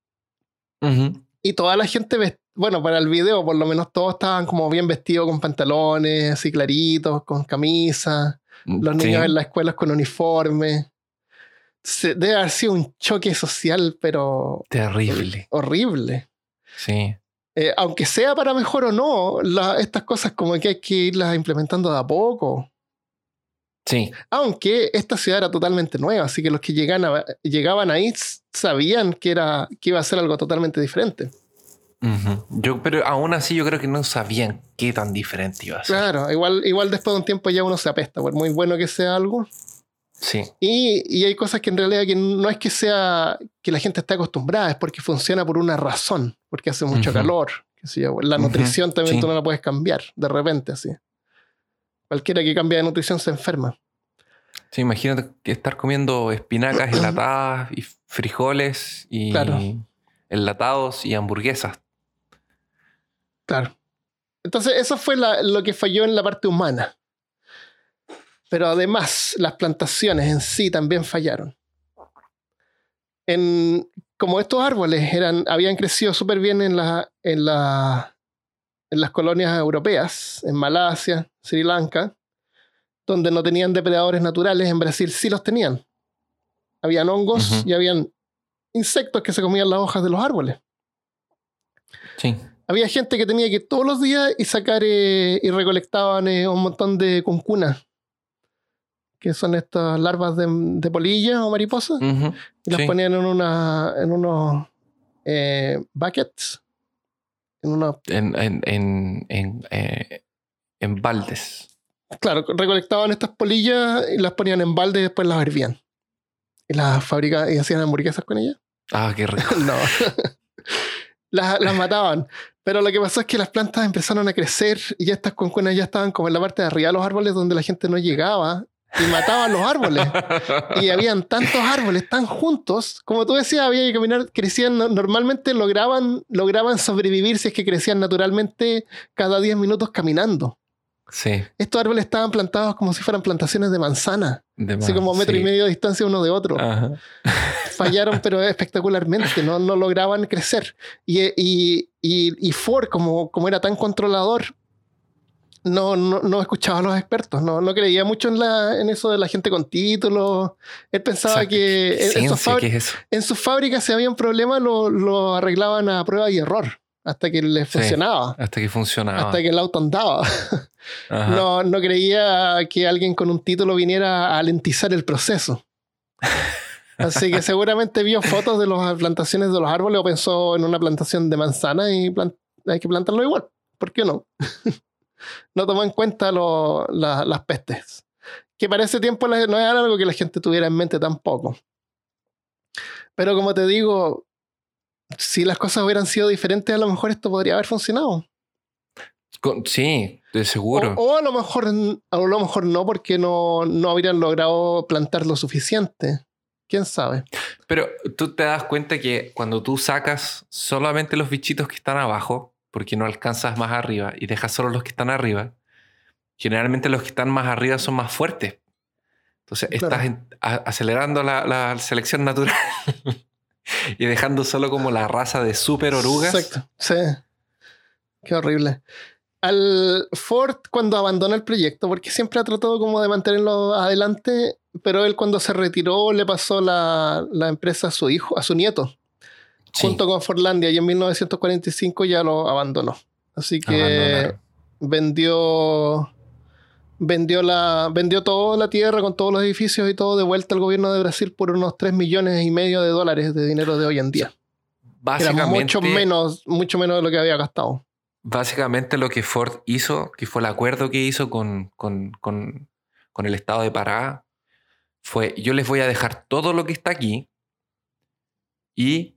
y toda la gente, vest- bueno, para el video por lo menos todos estaban como bien vestidos con pantalones así claritos, con camisa, los Sí. niños en las escuelas con uniforme. Se- debe haber sido un choque social, pero Terrible. horrible. Sí. Eh, aunque sea para mejor o no, la- estas cosas como que hay que irlas implementando de a poco. Sí. Aunque esta ciudad era totalmente nueva, así que los que llegan a- llegaban ahí sabían que, era, que iba a ser algo totalmente diferente. Ujú. Yo, pero aún así yo creo que no sabían qué tan diferente iba a ser. Claro, igual, igual después de un tiempo ya uno se apesta, por muy bueno que sea algo. Sí. Y, y hay cosas que en realidad que no es que sea que la gente esté acostumbrada, es porque funciona por una razón, porque hace mucho calor. qué sé yo. La nutrición también sí. tú no la puedes cambiar de repente así. Cualquiera que cambie de nutrición se enferma. Sí, imagínate que estar comiendo espinacas enlatadas y frijoles y Claro. enlatados y hamburguesas. Claro. Entonces, eso fue la- lo que falló en la parte humana. Pero además, las plantaciones en sí también fallaron. En, como estos árboles eran, habían crecido súper bien en, la, en, la, en las colonias europeas, en Malasia, Sri Lanka, donde no tenían depredadores naturales, en Brasil sí los tenían. Habían hongos y habían insectos que se comían las hojas de los árboles Sí. había gente que tenía que ir todos los días y sacar eh, y recolectaban eh, un montón de cuncunas que son estas larvas de, de polilla o mariposa, Ujú, y las sí. ponían en, una, en unos eh, buckets, en unos En, en, en, en, eh, en baldes. Claro, recolectaban estas polillas y las ponían en balde y después las hervían. Y las fabricaban y hacían hamburguesas con ellas. Ah, qué rico. No. las, las mataban. Pero lo que pasó es que las plantas empezaron a crecer y ya estas concuenas ya estaban como en la parte de arriba de los árboles donde la gente no llegaba y mataban los árboles. Y habían tantos árboles tan juntos, como tú decías, había que caminar, crecían, no- normalmente lograban, lograban sobrevivir si es que crecían naturalmente cada 10 minutos caminando. Sí. Estos árboles estaban plantados como si fueran plantaciones de manzana. de Así como metro y sí. medio de distancia uno de otro. Ajá. Fallaron, pero espectacularmente, no, no lograban crecer. Y, y, y, y Ford, como, como era tan controlador, no, no, no escuchaba a los expertos, no, no creía mucho en, la, en eso de la gente con títulos. Él pensaba que en, en sus Ciencia, fábri- ¿qué es en sus fábricas, si había un problema, lo, lo arreglaban a prueba y error, hasta que les Sí. funcionaba, Hasta que funcionaba. hasta que el auto andaba. No, no creía que alguien con un título viniera a alentizar el proceso. Así que seguramente vio fotos de las plantaciones de los árboles o pensó en una plantación de manzana y hay que plantarlo igual. ¿Por qué no? No tomó en cuenta lo- la- las pestes. Que para ese tiempo no era algo que la gente tuviera en mente tampoco. Pero como te digo, si las cosas hubieran sido diferentes, a lo mejor esto podría haber funcionado. Sí, de seguro. O, o a lo mejor a lo mejor no, porque no, no habrían logrado plantar lo suficiente. ¿Quién sabe? Pero tú te das cuenta que cuando tú sacas solamente los bichitos que están abajo, porque no alcanzas más arriba, y dejas solo los que están arriba, generalmente los que están más arriba son más fuertes. Entonces Claro. estás acelerando la, la selección natural y dejando solo como la raza de super orugas. Exacto. Sí. Qué horrible. Al Ford, cuando abandona el proyecto, porque siempre ha tratado como de mantenerlo adelante, pero él cuando se retiró le pasó la, la empresa a su hijo, a su nieto, Sí, junto con Fordlandia, y en 1945 ya lo abandonó. Así que vendió vendió la vendió toda la tierra con todos los edificios y todo de vuelta al gobierno de Brasil por unos 3 millones y medio de dólares de dinero de hoy en día. Era Básicamente, mucho menos, mucho menos de lo que había gastado. básicamente lo que Ford hizo, que fue el acuerdo que hizo con, con, con, con el estado de Pará, fue yo les voy a dejar todo lo que está aquí y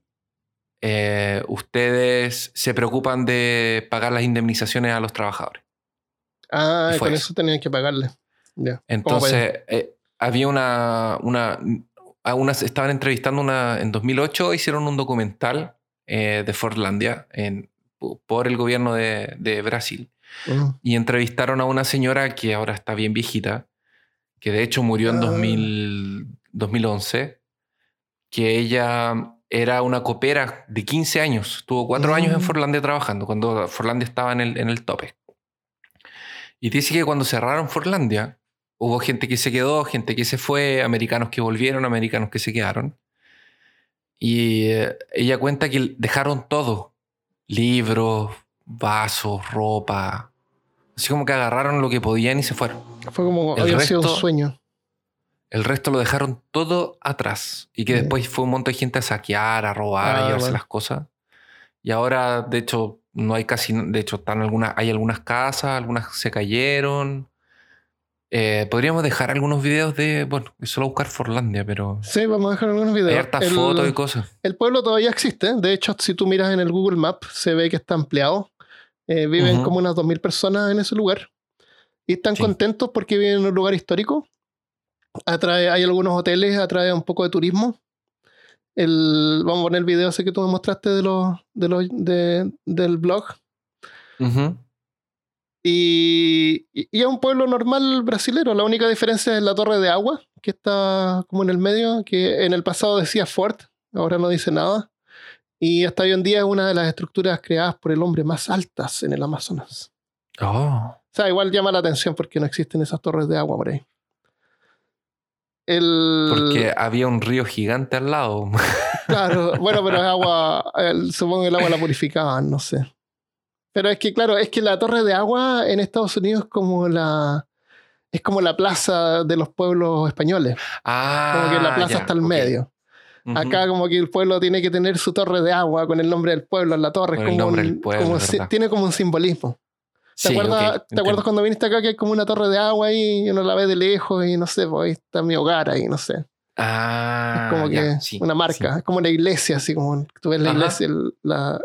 eh, ustedes se preocupan de pagar las indemnizaciones a los trabajadores. Ah, Y con eso. eso tenían que pagarle. Entonces, eh, había una, una, a unas, estaban entrevistando una, en 2008 hicieron un documental eh, de Fordlandia en, por el gobierno de, de Brasil. Mm. y entrevistaron a una señora que ahora está bien viejita, que de hecho murió en Ah. 2000 2011, que ella era una copera de 15 años, tuvo cuatro Mm. años en Forlandia trabajando, cuando Forlandia estaba en el, en el tope. Y dice que cuando cerraron Forlandia, hubo gente que se quedó, gente que se fue, americanos que volvieron, americanos que se quedaron. Y eh, ella cuenta que dejaron todo, libros, vasos, ropa. Así como que agarraron lo que podían y se fueron. Fue como El había sido un sueño. El resto lo dejaron todo atrás. Y que después fue un montón de gente a saquear, a robar, Ah, a llevarse bueno. las cosas. Y ahora, de hecho, no hay casi. De hecho, están algunas, hay algunas casas, algunas se cayeron. Eh, podríamos dejar algunos videos de. Bueno, solo buscar Forlandia, pero. Sí, vamos a dejar algunos videos. Hay hartas fotos y cosas. El pueblo todavía existe. De hecho, si tú miras en el Google Map, se ve que está ampliado. Eh, viven como unas 2.000 personas en ese lugar. Y están Sí. contentos porque viven en un lugar histórico. Atrae, hay algunos hoteles, atrae un poco de turismo. El, vamos a poner el video ese que tú me mostraste de los, de los, de- del blog. Ujú. Y, y- y es un pueblo normal brasilero. La única diferencia es la torre de agua, que está como en el medio, que en el pasado decía Fort, ahora no dice nada. Y hasta hoy en día es una de las estructuras creadas por el hombre más altas en el Amazonas. Oh. O sea, igual llama la atención porque no existen esas torres de agua por ahí. El, Porque había un río gigante al lado. Claro, bueno, pero es agua, el- supongo que el agua la purificaban, no sé. Pero es que, claro, es que la torre de agua en Estados Unidos es como la... Es como la plaza de los pueblos españoles. Ah, Como que la plaza ya, está al ok. medio. Acá como que el pueblo tiene que tener su torre de agua con el nombre del pueblo en la torre. Es el nombre un- del pueblo, como tiene como un simbolismo. ¿Te, Sí, acuerdas, ¿te acuerdas cuando viniste acá que hay como una torre de agua ahí y uno la ve de lejos y no sé, pues ahí está mi hogar ahí, no sé. Ah, es como que ya, sí, una marca, sí. es como la iglesia, así como tú ves la Ajá. iglesia. la...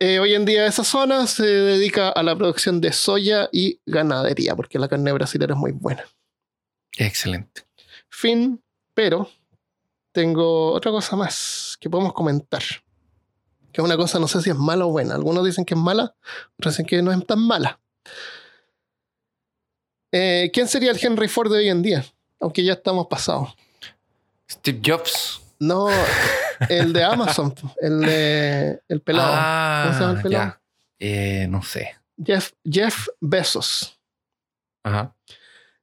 Eh, hoy en día esa zona se dedica a la producción de soya y ganadería, porque la carne brasileña es muy buena. Excelente. Fin, pero tengo otra cosa más que podemos comentar. Que es una cosa, no sé si es mala o buena. Algunos dicen que es mala, otros dicen que no es tan mala. Eh, ¿Quién sería el Henry Ford de hoy en día? Aunque ya estamos pasados. Steve Jobs. No, el de Amazon, el de el pelado. Ah, ¿Cómo se llama el pelado? ya. Eh, no sé. Jeff, Jeff Bezos. Ajá.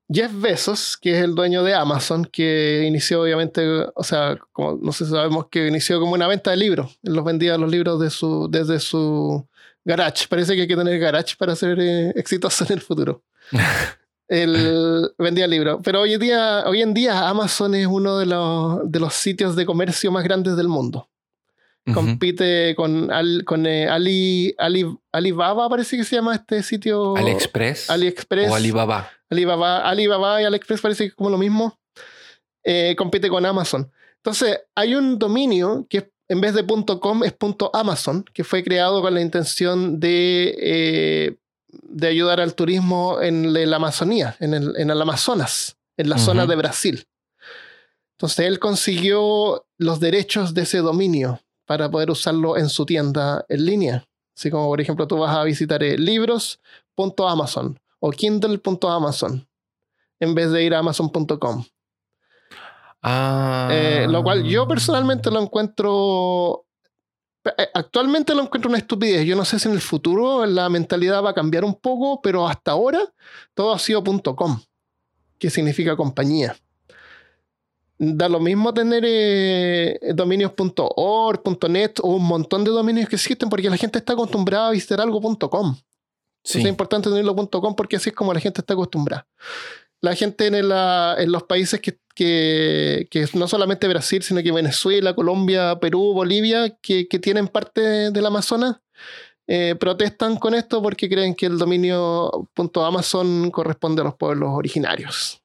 Jeff Bezos, que es el dueño de Amazon, que inició obviamente, o sea, como no sé si sabemos que inició como una venta de libros. Él los vendía los libros de su, desde su garage. Parece que hay que tener garage para ser eh, exitoso en el futuro. Él vendía libros. Pero hoy en día, hoy en día Amazon es uno de los, de los sitios de comercio más grandes del mundo. Compite con, Al- con eh, Ali, Ali, Alibaba, parece que se llama este sitio. AliExpress. AliExpress. O Alibaba. Alibaba, Alibaba y AliExpress parece que es como lo mismo. Eh, compite con Amazon. Entonces, hay un dominio que en vez de .com es .amazon, que fue creado con la intención de, eh, de ayudar al turismo en la Amazonía, en el, en el Amazonas, en la zona de Brasil. Entonces, él consiguió los derechos de ese dominio para poder usarlo en su tienda en línea. Así como, por ejemplo, tú vas a visitar eh, libros.amazon o kindle.amazon en vez de ir a amazon.com. Ah. Eh, lo cual yo personalmente lo encuentro. eh, Actualmente lo encuentro una estupidez. Yo no sé si en el futuro la mentalidad va a cambiar un poco, pero hasta ahora todo ha sido .com, que significa compañía. Da lo mismo tener eh, dominios .org, .net o un montón de dominios que existen porque la gente está acostumbrada a visitar algo .com. Sí. Es importante tenerlo .com porque así es como la gente está acostumbrada. La gente en, la- en los países que, que, que no solamente Brasil, sino que Venezuela, Colombia, Perú, Bolivia, que, que tienen parte del Amazonas, eh, protestan con esto porque creen que el dominio .amazon corresponde a los pueblos originarios.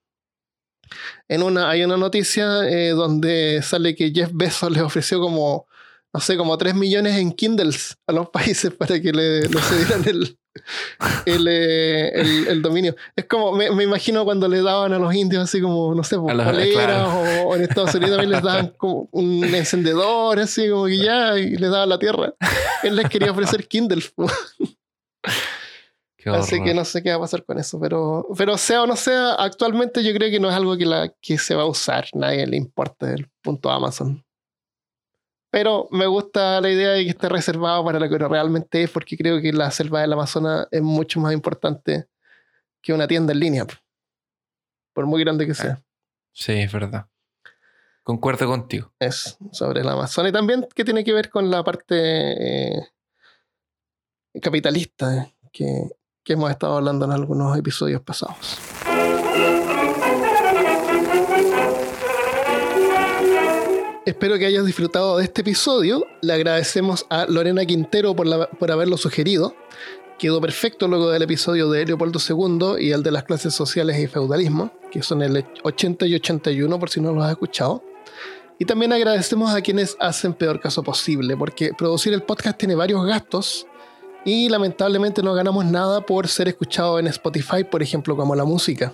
En una, hay una noticia eh, donde sale que Jeff Bezos le ofreció como, no sé, como 3 millones en Kindles a los países para que le, le cedieran el, el, eh, el- el dominio. Es como, me, me imagino cuando le daban a los indios así como, no sé, pues, poleras claro. o, o en Estados Unidos también les daban como un encendedor así como que ya y les daban la tierra. Él les quería ofrecer Kindles. Así que no sé qué va a pasar con eso, pero, pero sea o no sea, actualmente yo creo que no es algo que, la, que se va a usar, nadie le importa el punto Amazon. Pero me gusta la idea de que esté reservado para lo que realmente es, porque creo que la selva del Amazonas es mucho más importante que una tienda en línea, por muy grande que sea. Sí, es verdad. Concuerdo contigo. Es sobre el Amazonas y también que tiene que ver con la parte eh, capitalista eh, que, que hemos estado hablando en algunos episodios pasados. Espero que hayas disfrutado de este episodio. Le agradecemos a Lorena Quintero por, la- por haberlo sugerido. Quedó perfecto luego del episodio de Leopoldo II y el de las clases sociales y feudalismo, que son el 80 y 81 por si no los has escuchado. Y también agradecemos a quienes hacen peor caso posible, porque producir el podcast tiene varios gastos y lamentablemente no ganamos nada por ser escuchado en Spotify, por ejemplo, como la música.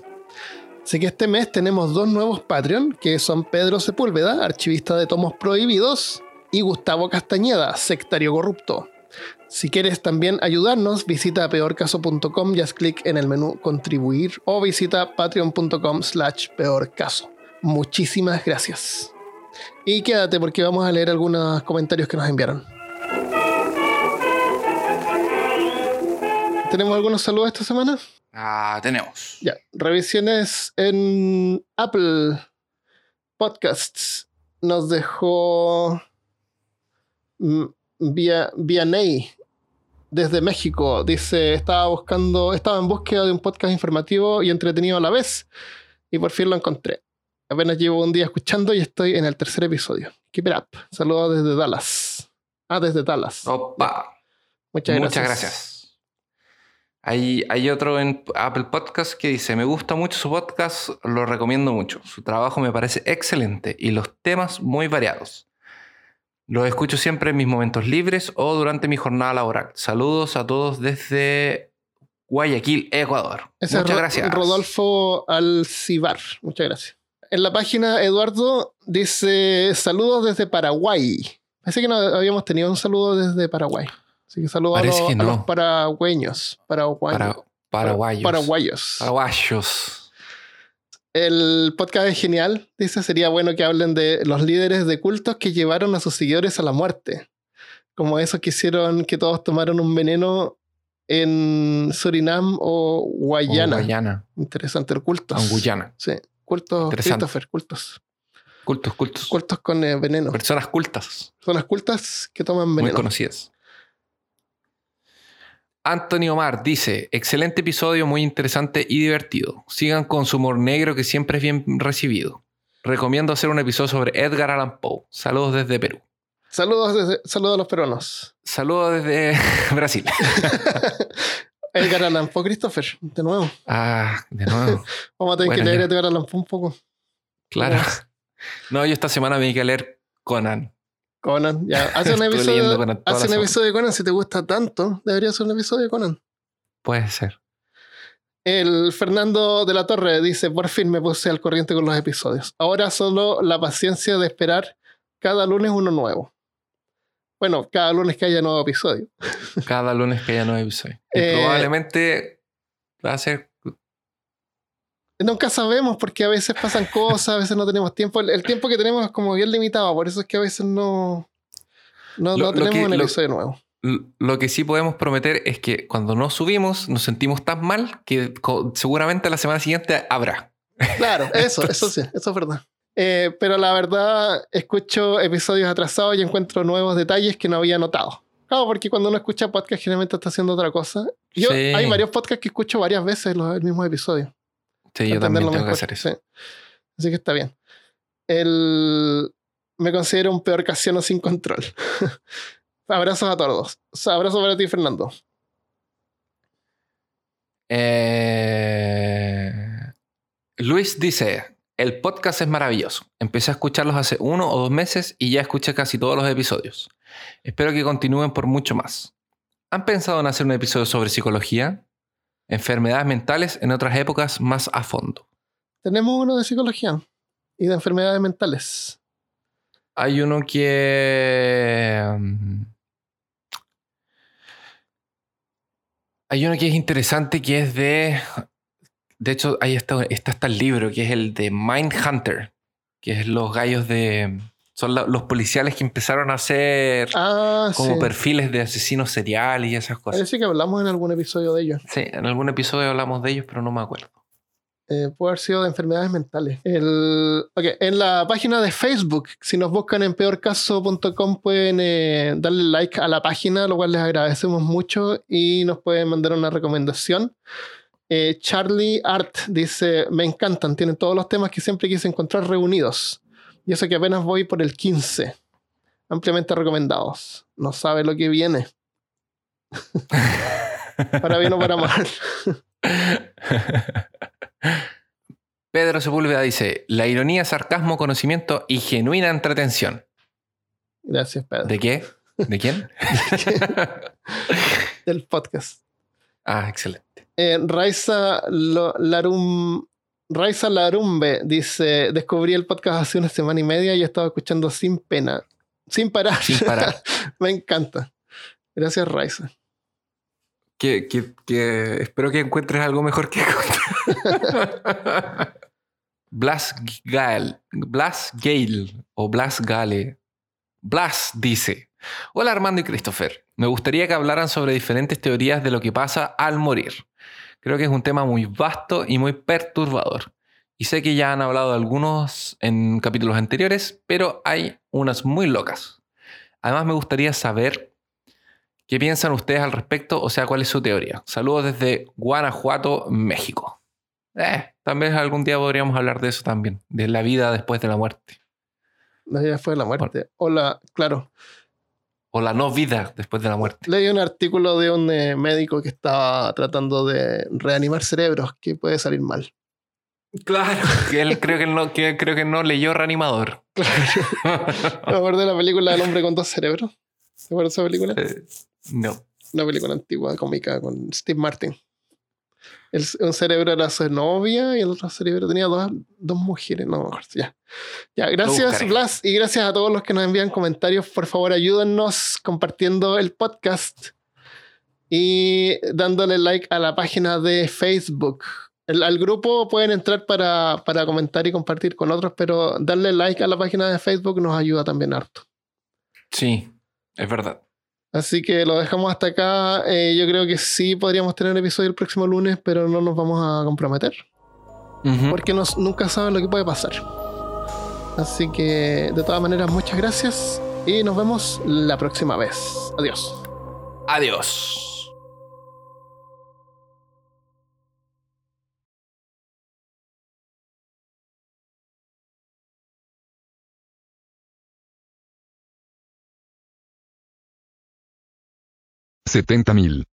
Así que este mes tenemos dos nuevos Patreon, que son Pedro Sepúlveda, archivista de tomos prohibidos, y Gustavo Castañeda, sectario corrupto. Si quieres también ayudarnos, visita peorcaso.com y haz clic en el menú contribuir o visita patreon.com slash peorcaso. Muchísimas gracias. Y quédate porque vamos a leer algunos comentarios que nos enviaron. ¿Tenemos algunos saludos esta semana? Ah, tenemos. Ya, revisiones en Apple Podcasts. Nos dejó via, Vianey. desde México. Dice, estaba buscando, estaba en búsqueda de un podcast informativo y entretenido a la vez. Y por fin lo encontré. Apenas llevo un día escuchando y estoy en el tercer episodio. Keep it up. Saludos desde Dallas. Ah, desde Dallas. Opa. Muchas gracias. Muchas gracias. Hay, hay otro en Apple Podcast que dice, me gusta mucho su podcast, lo recomiendo mucho. Su trabajo me parece excelente y los temas muy variados. Los escucho siempre en mis momentos libres o durante mi jornada laboral. Saludos a todos desde Guayaquil, Ecuador. Ese Muchas gracias. Rodolfo Alcibar. Muchas gracias. En la página Eduardo dice saludos desde Paraguay. Parece que no habíamos tenido un saludo desde Paraguay. Así que saludos a los, que a no. los paraguayos. Paraguayos. Para, paraguayos. Paraguayos. Paraguayos. El podcast es genial. Dice, sería bueno que hablen de los líderes de cultos que llevaron a sus seguidores a la muerte. Como esos que hicieron que todos tomaron un veneno en Surinam o O Guayana. Guayana. Interesante, el cultos. o Guyana. Sí, cultos. Christopher, cultos. Cultos, cultos. Cultos con eh, veneno. Personas cultas. Son las cultas que toman Muy veneno. conocidas. Anthony Omar dice, excelente episodio, muy interesante y divertido. Sigan con su humor negro que siempre es bien recibido. Recomiendo hacer un episodio sobre Edgar Allan Poe. Saludos desde Perú. Saludos, desde- saludos a los peruanos. Saludos desde Brasil. Edgar Allan Poe, Christopher, de nuevo. Ah, de nuevo. Vamos a tener que leer. Edgar Allan Poe un poco. Claro. No, yo esta semana me di que leer Conan. Conan, ya. Hace un episodio, Conan hace un episodio de Conan si te gusta tanto. Debería ser un episodio de Conan. Puede ser. El Fernando de la Torre dice: Por fin me puse al corriente con los episodios. Ahora solo la paciencia de esperar cada lunes uno nuevo. Bueno, cada lunes que haya nuevo episodio. Cada lunes que haya nueve episodios. Y Eh, probablemente va a ser... Nunca sabemos porque a veces pasan cosas, a veces no tenemos tiempo. El, el tiempo que tenemos es como bien limitado, por eso es que a veces no, no, Lo- no lo tenemos que- un lo- episodio nuevo. L- Lo que sí podemos prometer es que cuando no subimos nos sentimos tan mal que seguramente la semana siguiente habrá. Claro, eso, eso sí, eso es verdad. Eh, pero la verdad, escucho episodios atrasados y encuentro nuevos detalles que no había notado. Claro, porque cuando uno escucha podcast generalmente está haciendo otra cosa. Yo, Sí. Hay varios podcasts que escucho varias veces los, el mismo episodio. Sí, yo también tengo que mejor, hacer eso. sí. Así que está bien. El... Me considero un peor casiano sin control. Abrazos a todos. Abrazo para ti, Fernando. Eh, Luis dice, el podcast es maravilloso. Empecé a escucharlos hace uno o dos meses y ya escuché casi todos los episodios. Espero que continúen por mucho más. ¿Han pensado en hacer un episodio sobre psicología? Enfermedades mentales en otras épocas más a fondo. Tenemos uno de psicología y de enfermedades mentales. Hay uno que. mm, Hay uno que es interesante que es de. De hecho, ahí está, está hasta el libro, que es el de Mindhunter, que es los gallos de. Son la- los policiales que empezaron a hacer Ah, como sí. perfiles de asesinos seriales y esas cosas. Parece que hablamos en algún episodio de ellos. Sí, en algún episodio hablamos de ellos, pero no me acuerdo. Eh, puede haber sido de enfermedades mentales. El, ok, En la página de Facebook, si nos buscan en peorcaso.com, pueden eh, darle like a la página, lo cual les agradecemos mucho y nos pueden mandar una recomendación. Eh, Charlie Art dice: Me encantan, tienen todos los temas que siempre quise encontrar reunidos. Y eso que apenas voy por el 15. Ampliamente recomendados. No sabe lo que viene. para bien o para mal. Pedro Sepúlveda dice: La ironía, sarcasmo, conocimiento y genuina entretención. Gracias, Pedro. ¿De qué? ¿De quién? Del podcast. ah, excelente. Eh, Raiza Larum. Raiza Larumbe dice: Descubrí el podcast hace una semana y media y he estado escuchando sin pena. Sin parar. Sin parar. Me encanta. Gracias, Raiza. Que, que- que espero que encuentres algo mejor que. Blas Gale, Blas Gale o Blas Gale. Blas dice: Hola Armando y Christopher. Me gustaría que hablaran sobre diferentes teorías de lo que pasa al morir. Creo que es un tema muy vasto y muy perturbador. Y sé que ya han hablado de algunos en capítulos anteriores, pero hay unas muy locas. Además, me gustaría saber qué ¿Qué piensan ustedes al respecto? O sea, ¿cuál es su teoría? Saludos desde Guanajuato, México. Eh, también algún día podríamos hablar de eso también, de la vida después de la muerte. La vida fue la muerte. Hola, claro. O la no vida después de la muerte. Leí un artículo de un eh, médico que estaba tratando de reanimar cerebros, que puede salir mal. Claro. Que él creo que no, que creo que no leyó reanimador. Me acuerdo de la película El hombre con dos cerebros. ¿Se acuerdan de esa película? Eh, no. Una película antigua, cómica, con Steve Martin. El- un cerebro era su novia y el otro cerebro tenía dos, dos mujeres. No me acuerdo. Ya. Ya, gracias. Blas, y gracias a todos los que nos envían comentarios. Por favor, ayúdennos compartiendo el podcast y dándole like a la página de Facebook. El- al grupo pueden entrar para, para comentar y compartir con otros, pero darle like a la página de Facebook nos ayuda también harto. Sí, es verdad. Así que lo dejamos hasta acá. Eh, yo creo que sí podríamos tener episodio el próximo lunes, pero no nos vamos a comprometer. Porque nos, nunca saben lo que puede pasar. Así que, de todas maneras, muchas gracias. Y nos vemos la próxima vez. Adiós. Adiós. Setenta mil